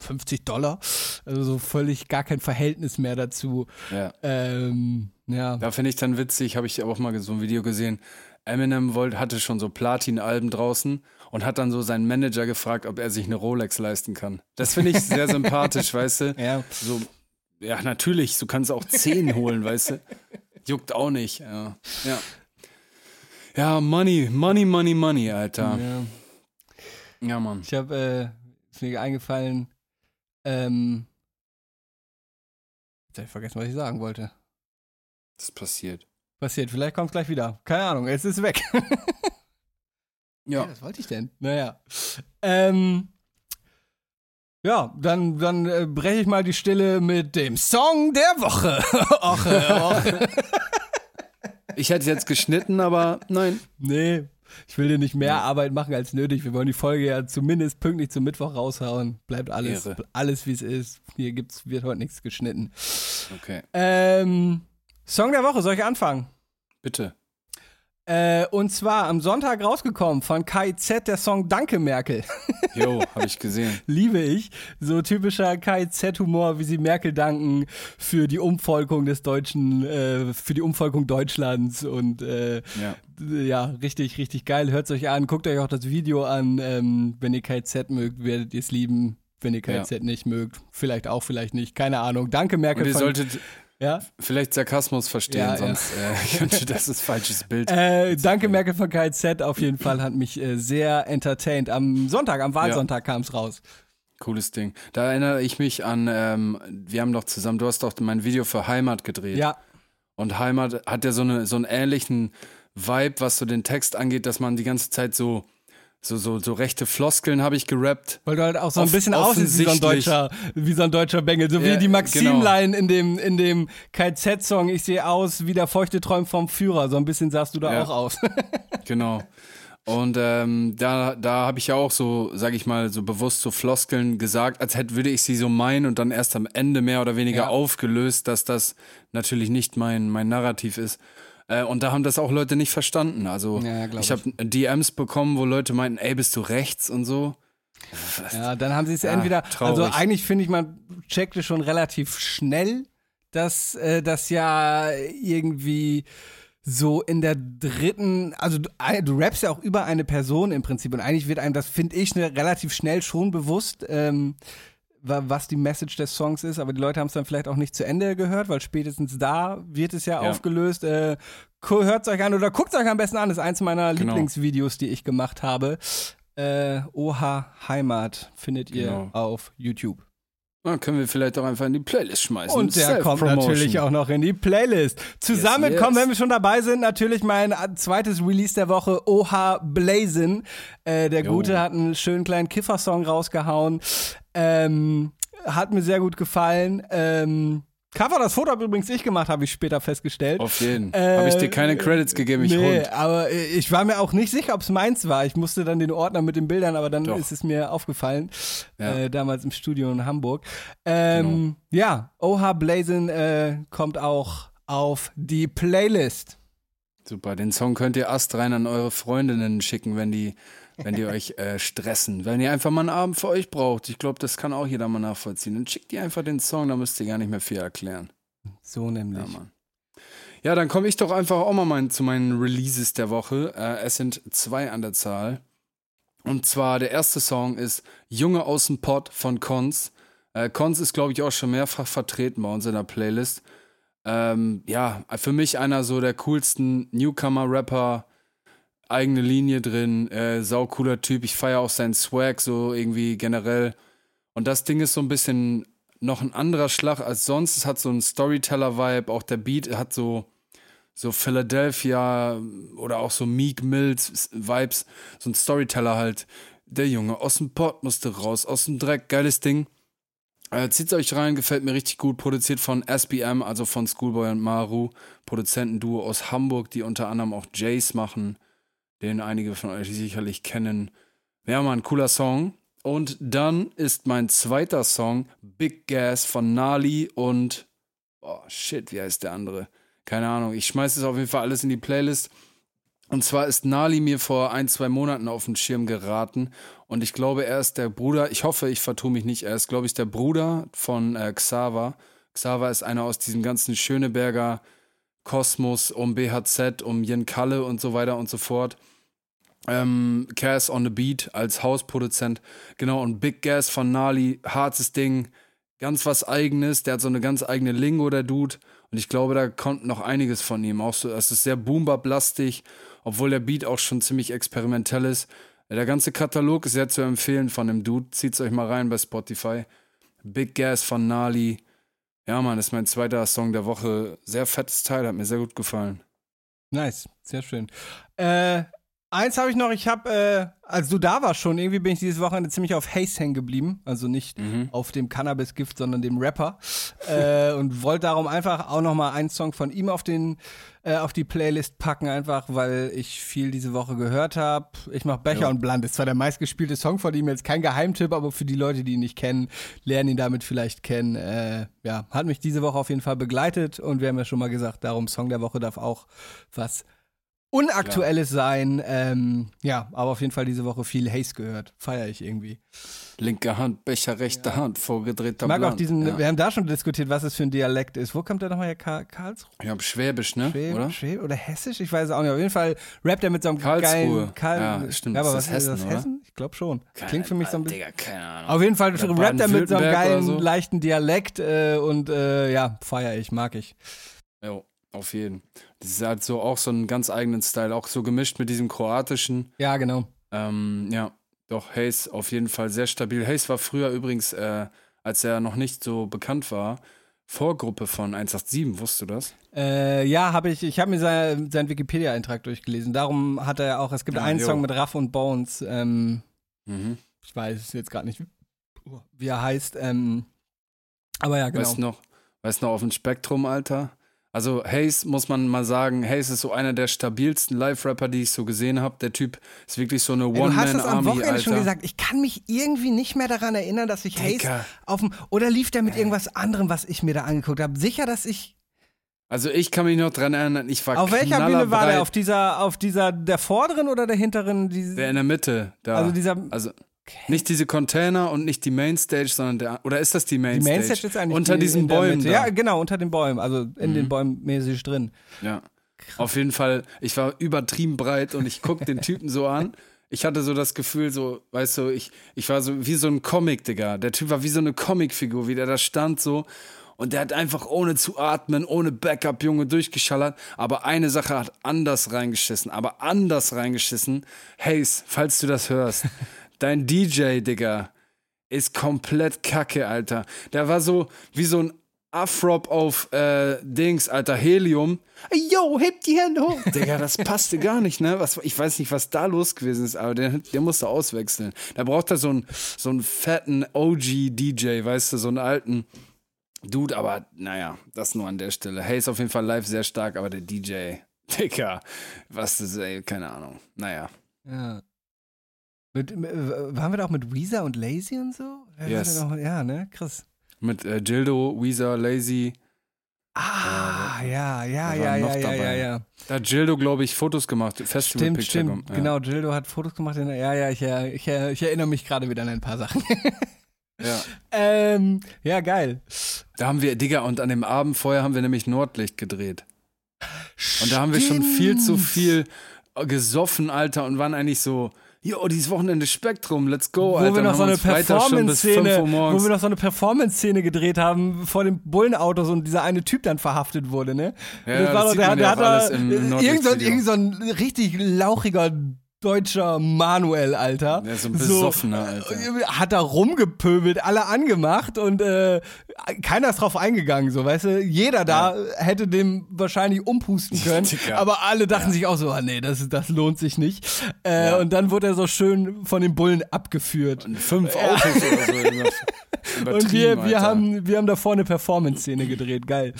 50 Dollar, also so völlig gar kein Verhältnis mehr dazu. Ja. Ähm, ja. Da finde ich dann witzig, habe ich auch mal so ein Video gesehen. Eminem wollte, hatte schon so Platin-Alben draußen und hat dann so seinen Manager gefragt, ob er sich eine Rolex leisten kann. Das finde ich sehr sympathisch, <laughs> weißt du? Ja. So, ja, natürlich, du kannst auch 10 holen, weißt du? Juckt auch nicht. Ja. ja. Ja, Money, Money, Money, Money, Alter. ja. Ja, Mann. Ich habe, äh, ist mir eingefallen, ähm, jetzt hab ich vergessen, was ich sagen wollte. Das passiert. Passiert, vielleicht kommt es gleich wieder. Keine Ahnung, es ist weg. <laughs> Ja. Was wollte ich denn? Naja. Ähm, ja, dann, dann äh, breche ich mal die Stille mit dem Song der Woche. <laughs> och, äh, och. <laughs> Ich hätte jetzt geschnitten, aber nein. Nee, ich will dir nicht mehr Arbeit machen als nötig. Wir wollen die Folge ja zumindest pünktlich zum Mittwoch raushauen. Bleibt alles, Ehre. alles wie es ist. Hier gibt's, wird heute nichts geschnitten. Okay, Ähm, Song der Woche, soll ich anfangen? bitte. Äh, und zwar am Sonntag rausgekommen von KIZ der Song Danke Merkel. <laughs> Jo, habe ich gesehen. <laughs> Liebe ich. So typischer KIZ-Humor, wie sie Merkel danken für die Umvolkung des Deutschen, äh, für die Umvolkung Deutschlands und äh, Ja. ja, richtig, richtig geil. Hört euch an, guckt euch auch das Video an. Ähm, wenn ihr KIZ mögt, werdet ihr es lieben. Wenn ihr KIZ nicht mögt, vielleicht auch, vielleicht nicht. Keine Ahnung. Danke, Merkel. Und ihr von- solltet ja? vielleicht Sarkasmus verstehen, Ja, ja. sonst äh, <laughs> könnte das ein falsches Bild. Äh, danke, Merkel von KIZ. Auf jeden Fall hat mich äh, sehr entertained. Am Sonntag, am Wahlsonntag kam es raus. Cooles Ding. Da erinnere ich mich an, ähm, wir haben doch zusammen, du hast doch mein Video für Heimat gedreht. Ja, Und Heimat hat ja so, eine, so einen ähnlichen Vibe, was so den Text angeht, dass man die ganze Zeit so, so, so, so rechte Floskeln habe ich gerappt. weil du halt auch so ein bisschen aussiehst wie so ein deutscher, wie so ein deutscher Bengel. So wie Ja, die genau. Maxim-Line in dem, in dem KIZ-Song, ich sehe aus wie der feuchte Träum vom Führer. So ein bisschen sahst du da Ja. auch aus. <laughs> Genau. Und ähm, da, da habe ich ja auch so, sage ich mal, so bewusst so Floskeln gesagt, als hätte würde ich sie so meinen und dann erst am Ende mehr oder weniger Ja. aufgelöst, dass das natürlich nicht mein, mein Narrativ ist. Äh, und da haben das auch Leute nicht verstanden. Also Ja, glaub ich habe DMs bekommen, wo Leute meinten, ey, bist du rechts und so. Ja, dann haben sie es Ja, entweder. traurig. Also eigentlich finde ich, man checkte schon relativ schnell, dass äh, das ja irgendwie so in der dritten, also du, du rappst ja auch über eine Person im Prinzip und eigentlich wird einem das, finde ich, ne, relativ schnell schon bewusst, ähm, was die Message des Songs ist, aber die Leute haben es dann vielleicht auch nicht zu Ende gehört, weil spätestens da wird es ja, Ja. aufgelöst. Äh, hört es euch an oder guckt es euch am besten an, das ist eins meiner Genau. Lieblingsvideos, die ich gemacht habe. Äh, Oha Heimat findet ihr Genau. auf YouTube. Dann können wir vielleicht auch einfach in die Playlist schmeißen. Und der kommt natürlich auch noch in die Playlist. Zusammen Yes, yes. kommen, wenn wir schon dabei sind, natürlich mein zweites Release der Woche, Oha Blazin. Äh, der Jo. Gute hat einen schönen kleinen Kiffer-Song rausgehauen. Ähm, hat mir sehr gut gefallen. Ähm, Cover, das Foto habe übrigens ich gemacht, habe ich später festgestellt. Auf jeden. Äh, Habe ich dir keine Credits gegeben, ich nee, Hund. aber äh, ich war mir auch nicht sicher, ob es meins war. Ich musste dann den Ordner mit den Bildern, aber dann Doch. ist es mir aufgefallen, Ja. äh, damals im Studio in Hamburg. Ähm, Ja, Oha Blazin äh, kommt auch auf die Playlist. Super, den Song könnt ihr astrein an eure Freundinnen schicken, wenn die, wenn die euch äh, stressen. Wenn ihr einfach mal einen Abend für euch braucht. Ich glaube, das kann auch jeder mal nachvollziehen. Dann schickt ihr einfach den Song, da müsst ihr gar nicht mehr viel erklären. So nämlich. Ja, Mann. Ja, dann komme ich doch einfach auch mal mein, zu meinen Releases der Woche. Äh, es sind zwei an der Zahl. Und zwar der erste Song ist Junge aus dem Pott von Cons. Äh, Cons ist, glaube ich, auch schon mehrfach vertreten bei uns in der Playlist. Ähm, ja, für mich einer so der coolsten Newcomer-Rapper. Eigene Linie drin, äh, saucooler Typ. Ich feiere auch seinen Swag so irgendwie generell. Und das Ding ist so ein bisschen noch ein anderer Schlag als sonst. Es hat so einen Storyteller-Vibe. Auch der Beat hat so, so Philadelphia oder auch so Meek Mills Vibes. So ein Storyteller halt. Der Junge aus dem Pott musste raus, aus dem Dreck. Geiles Ding. Äh, zieht's euch rein, gefällt mir richtig gut. Produziert von SBM, also von Schoolboy und Maru. Produzentenduo aus Hamburg, die unter anderem auch Jace machen. Den einige von euch sicherlich kennen. Ja, mal ein cooler Song. Und dann ist mein zweiter Song Big Gas von Nali und. Oh, shit, wie heißt der andere? Keine Ahnung. Ich schmeiße es auf jeden Fall alles in die Playlist. Und zwar ist Nali mir vor ein, zwei Monaten auf den Schirm geraten. Und ich glaube, er ist der Bruder, ich hoffe, ich vertue mich nicht, er ist, glaube ich, der Bruder von äh, Xaver. Xaver ist einer aus diesem ganzen Schöneberger Kosmos um BHZ, um Jen Kalle und so weiter und so fort. Ähm, Cass on the Beat als Hausproduzent. Genau, und Big Gas von Nali, hartes Ding, ganz was eigenes. Der hat so eine ganz eigene Lingo, der Dude. Und ich glaube, da kommt noch einiges von ihm. Auch so, es ist sehr boombap-lastig, obwohl der Beat auch schon ziemlich experimentell ist. Der ganze Katalog ist sehr zu empfehlen von dem Dude. Zieht's euch mal rein bei Spotify. Big Gas von Nali. Ja, Mann, ist mein zweiter Song der Woche. Sehr fettes Teil, hat mir sehr gut gefallen. Nice, sehr schön. Äh, eins habe ich noch, ich habe, äh, als du da warst schon, irgendwie bin ich dieses Wochenende ziemlich auf Haze hängen geblieben. Also nicht auf dem Cannabis-Gift, sondern dem Rapper. äh, <laughs> und wollte darum einfach auch noch mal einen Song von ihm auf den äh, auf die Playlist packen, einfach weil ich viel diese Woche gehört habe. Ich mach Becher Ja. und Blunt. Ist zwar der meistgespielte Song von ihm, jetzt kein Geheimtipp, aber für die Leute, die ihn nicht kennen, lernen ihn damit vielleicht kennen. Äh, ja, hat mich diese Woche auf jeden Fall begleitet und wir haben ja schon mal gesagt, darum Song der Woche darf auch was Unaktuelles sein. Ähm, ja, aber auf jeden Fall diese Woche viel Haze gehört. Feier ich irgendwie. Linke Hand, Becher, rechte Hand, vorgedrehter Ich mag Plan. auch diesen, Ja. wir haben da schon diskutiert, was es für ein Dialekt ist. Wo kommt der nochmal her? Karl, Karlsruhe? Ich hab Schwäbisch, ne? Schwäb, Oder? Schwäb oder Hessisch? Ich weiß es auch nicht. Auf jeden Fall rappt er mit so einem Karlsruhe. geilen Karl Ja, stimmt. aber Ist was das Hessen, ist das oder? Hessen? Ich glaube schon. Klingt für mich so ein bisschen. Digga, keine Ahnung. Auf jeden Fall rappt er mit so einem geilen, so. leichten Dialekt äh, und äh, ja, feier ich, mag ich. Jo, auf jeden. Das ist halt so auch so einen ganz eigenen Style, auch so gemischt mit diesem kroatischen. Ja, genau. Ähm, ja, doch, Hayes auf jeden Fall sehr stabil. Hayes war früher übrigens, äh, als er noch nicht so bekannt war, Vorgruppe von 187, wusstest du das? Äh, ja, habe ich, ich habe mir sein, seinen Wikipedia-Eintrag durchgelesen. Darum hat er auch, es gibt Ja, einen jo. Song mit Raff und Bones. Ähm, Mhm. ich weiß jetzt gerade nicht, wie, er heißt. Ähm, aber ja, genau. Weißt du noch, weißt noch, auf dem Spektrum, Alter? Also Hayes, muss man mal sagen, Hayes ist so einer der stabilsten Live-Rapper, die ich so gesehen habe. Der Typ ist wirklich so eine Ey, du hast es am One-Man-Army, Wochenende Alter. schon gesagt. Ich kann mich irgendwie nicht mehr daran erinnern, dass ich Haze Digga. auf dem. Oder lief der mit irgendwas anderem, was ich mir da angeguckt habe? Sicher, dass ich. Also ich kann mich noch dran erinnern, ich war Auf welcher Bühne war der? Auf dieser, auf dieser, der vorderen oder der hinteren? Die, Der in der Mitte, da. also dieser. Also nicht diese Container und nicht die Mainstage, sondern der. Oder ist das die Die Mainstage? Mainstage ist eigentlich Unter die diesen Bäumen. Ja, genau, unter den Bäumen. Also in Mhm. den Bäumen mäßig drin. Ja. Auf jeden Fall, ich war übertrieben breit und ich guck den Typen so an. Ich hatte so das Gefühl, so, weißt du, ich, ich war so wie so ein Comic, Digga. Der Typ war wie so eine Comicfigur, wie der da stand so. Und der hat einfach ohne zu atmen, ohne Backup, Junge, durchgeschallert. Aber eine Sache hat anders reingeschissen, aber anders reingeschissen. Haze, falls du das hörst, <laughs> dein DJ, Digga, ist komplett kacke, Alter. Der war so wie so ein Afrop auf äh, Dings, Alter, Helium. Yo, heb die Hände hoch. <laughs> Digga, das passte gar nicht, ne? Was, ich weiß nicht, was da los gewesen ist, aber der, der musste auswechseln. Da braucht er so einen, so einen fetten OG-DJ, weißt du, so einen alten Dude, aber naja, das nur an der Stelle. Hey, ist auf jeden Fall live sehr stark, aber der DJ, <laughs> Digga, was das, ey, keine Ahnung. Naja. Ja. Mit, äh, waren wir da auch mit Weezer und Lazy und so? Yes. Noch, ja, ne? Krass. Mit äh, Gildo, Weezer, Lazy. Ah, ja, ja, ja, ja, ja, ja, dabei? ja. Da hat Gildo, glaube ich, Fotos gemacht. Festival Stimmt, Picture stimmt. ja. Genau, Gildo hat Fotos gemacht. In, ja, ja, ich, äh, ich, äh, ich erinnere mich gerade wieder an ein paar Sachen. Ja. <laughs> ähm, ja, geil. Da haben wir, Digga, und an dem Abend vorher haben wir nämlich Nordlicht gedreht. Und da haben wir schon viel zu Stimmt. viel gesoffen, Alter, und waren eigentlich so, yo, dieses Wochenende Spektrum, let's go, Wo Alter. wir noch so eine uns Freitag schon bis 5 Performance-Szene, wo wir noch so eine Performance-Szene gedreht haben vor den Bullenautos und dieser eine Typ dann verhaftet wurde, ne? Ja, Und das doch- sieht man ja auch da- irgend, so, irgend so ein richtig lauchiger deutscher Manuel, Alter. Der ist so ein besoffener, Alter. Hat da rumgepöbelt, alle angemacht und äh, keiner ist drauf eingegangen, so, weißt du? Jeder da hätte dem wahrscheinlich umpusten <laughs> können, aber alle dachten sich auch so, ah, nee, das, das lohnt sich nicht. Äh, Ja. Und dann wurde er so schön von den Bullen abgeführt. Und fünf Autos oder so. <laughs> Und wir, wir, Alter. haben, wir haben da vorne Performance-Szene gedreht, geil.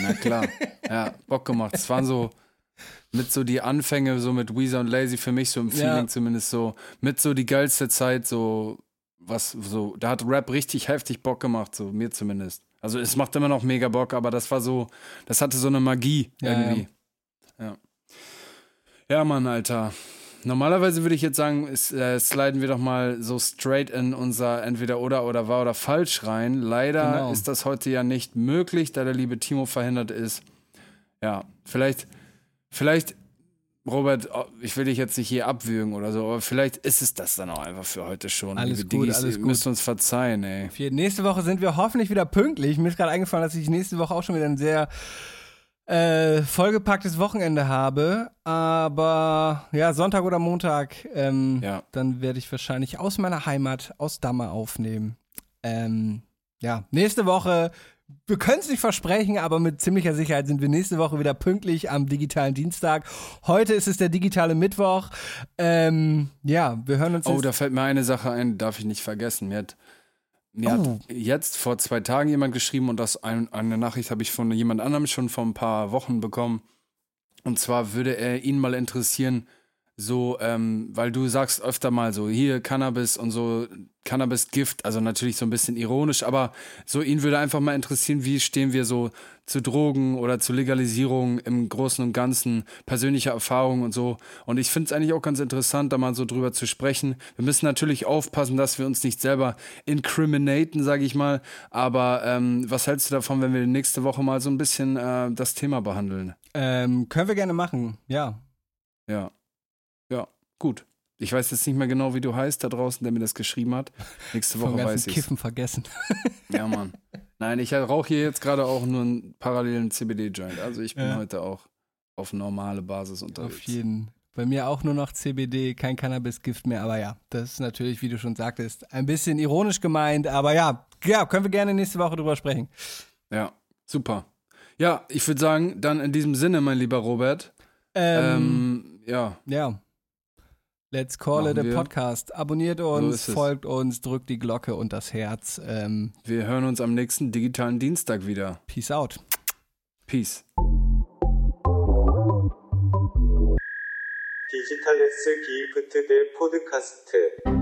Na klar. Ja, Bock gemacht. Es waren so mit so die Anfänge, so mit Weezer und Lazy, für mich so im Feeling Ja. zumindest so, mit so die geilste Zeit, so, was, so, da hat Rap richtig heftig Bock gemacht, so, mir zumindest. Also es macht immer noch mega Bock, aber das war so, das hatte so eine Magie Ja, irgendwie. Ja. Ja, Mann, Alter. Normalerweise würde ich jetzt sagen, es, äh, sliden wir doch mal so straight in unser entweder oder oder wahr oder falsch rein. Leider Genau. ist das heute ja nicht möglich, da der liebe Timo verhindert ist. Ja, vielleicht, vielleicht, Robert, oh, ich will dich jetzt nicht hier abwürgen oder so, aber vielleicht ist es das dann auch einfach für heute schon. Alles liebe gut, Diggis, alles ihr gut. müsst uns verzeihen, ey. Für nächste Woche sind wir hoffentlich wieder pünktlich. Mir ist gerade eingefallen, dass ich nächste Woche auch schon wieder ein sehr äh, vollgepacktes Wochenende habe. Aber ja, Sonntag oder Montag, ähm, Ja. dann werde ich wahrscheinlich aus meiner Heimat, aus Damme aufnehmen. Ähm, ja, nächste Woche, wir können es nicht versprechen, aber mit ziemlicher Sicherheit sind wir nächste Woche wieder pünktlich am digitalen Dienstag. Heute ist es der digitale Mittwoch. Ähm, ja, wir hören uns Oh, da fällt mir eine Sache ein, darf ich nicht vergessen. Mir hat, mir Oh. hat jetzt vor zwei Tagen jemand geschrieben und das ein, eine Nachricht habe ich von jemand anderem schon vor ein paar Wochen bekommen. Und zwar würde er ihn mal interessieren, so, ähm, weil du sagst öfter mal so, hier Cannabis und so, Cannabis-Gift, also natürlich so ein bisschen ironisch, aber so ihn würde einfach mal interessieren, wie stehen wir so zu Drogen oder zu Legalisierung im Großen und Ganzen, persönliche Erfahrungen und so. Und ich finde es eigentlich auch ganz interessant, da mal so drüber zu sprechen. Wir müssen natürlich aufpassen, dass wir uns nicht selber incriminaten, sage ich mal. Aber ähm, was hältst du davon, wenn wir nächste Woche mal so ein bisschen äh, das Thema behandeln? Ähm, können wir gerne machen, ja. Ja. Gut. Ich weiß jetzt nicht mehr genau, wie du heißt da draußen, der mir das geschrieben hat. Nächste <laughs> Woche weiß ich. Kiffen vergessen. <laughs> Ja, Mann. Nein, ich rauche hier jetzt gerade auch nur einen parallelen CBD-Joint. Also ich bin Ja. heute auch auf normale Basis Auf unterwegs. jeden. Bei mir auch nur noch CBD, kein Cannabis-Gift mehr, aber ja, das ist natürlich, wie du schon sagtest, ein bisschen ironisch gemeint, aber ja, ja, können wir gerne nächste Woche drüber sprechen. Ja, super. Ja, ich würde sagen, dann in diesem Sinne, mein lieber Robert. Ähm, Ähm, ja, ja. Let's call Machen it a wir. Podcast. Abonniert So uns, ist es. folgt uns, drückt die Glocke und das Herz. Ähm, wir hören uns am nächsten digitalen Dienstag wieder. peace out. Peace. 디지털 S 기프트 대 포드카스트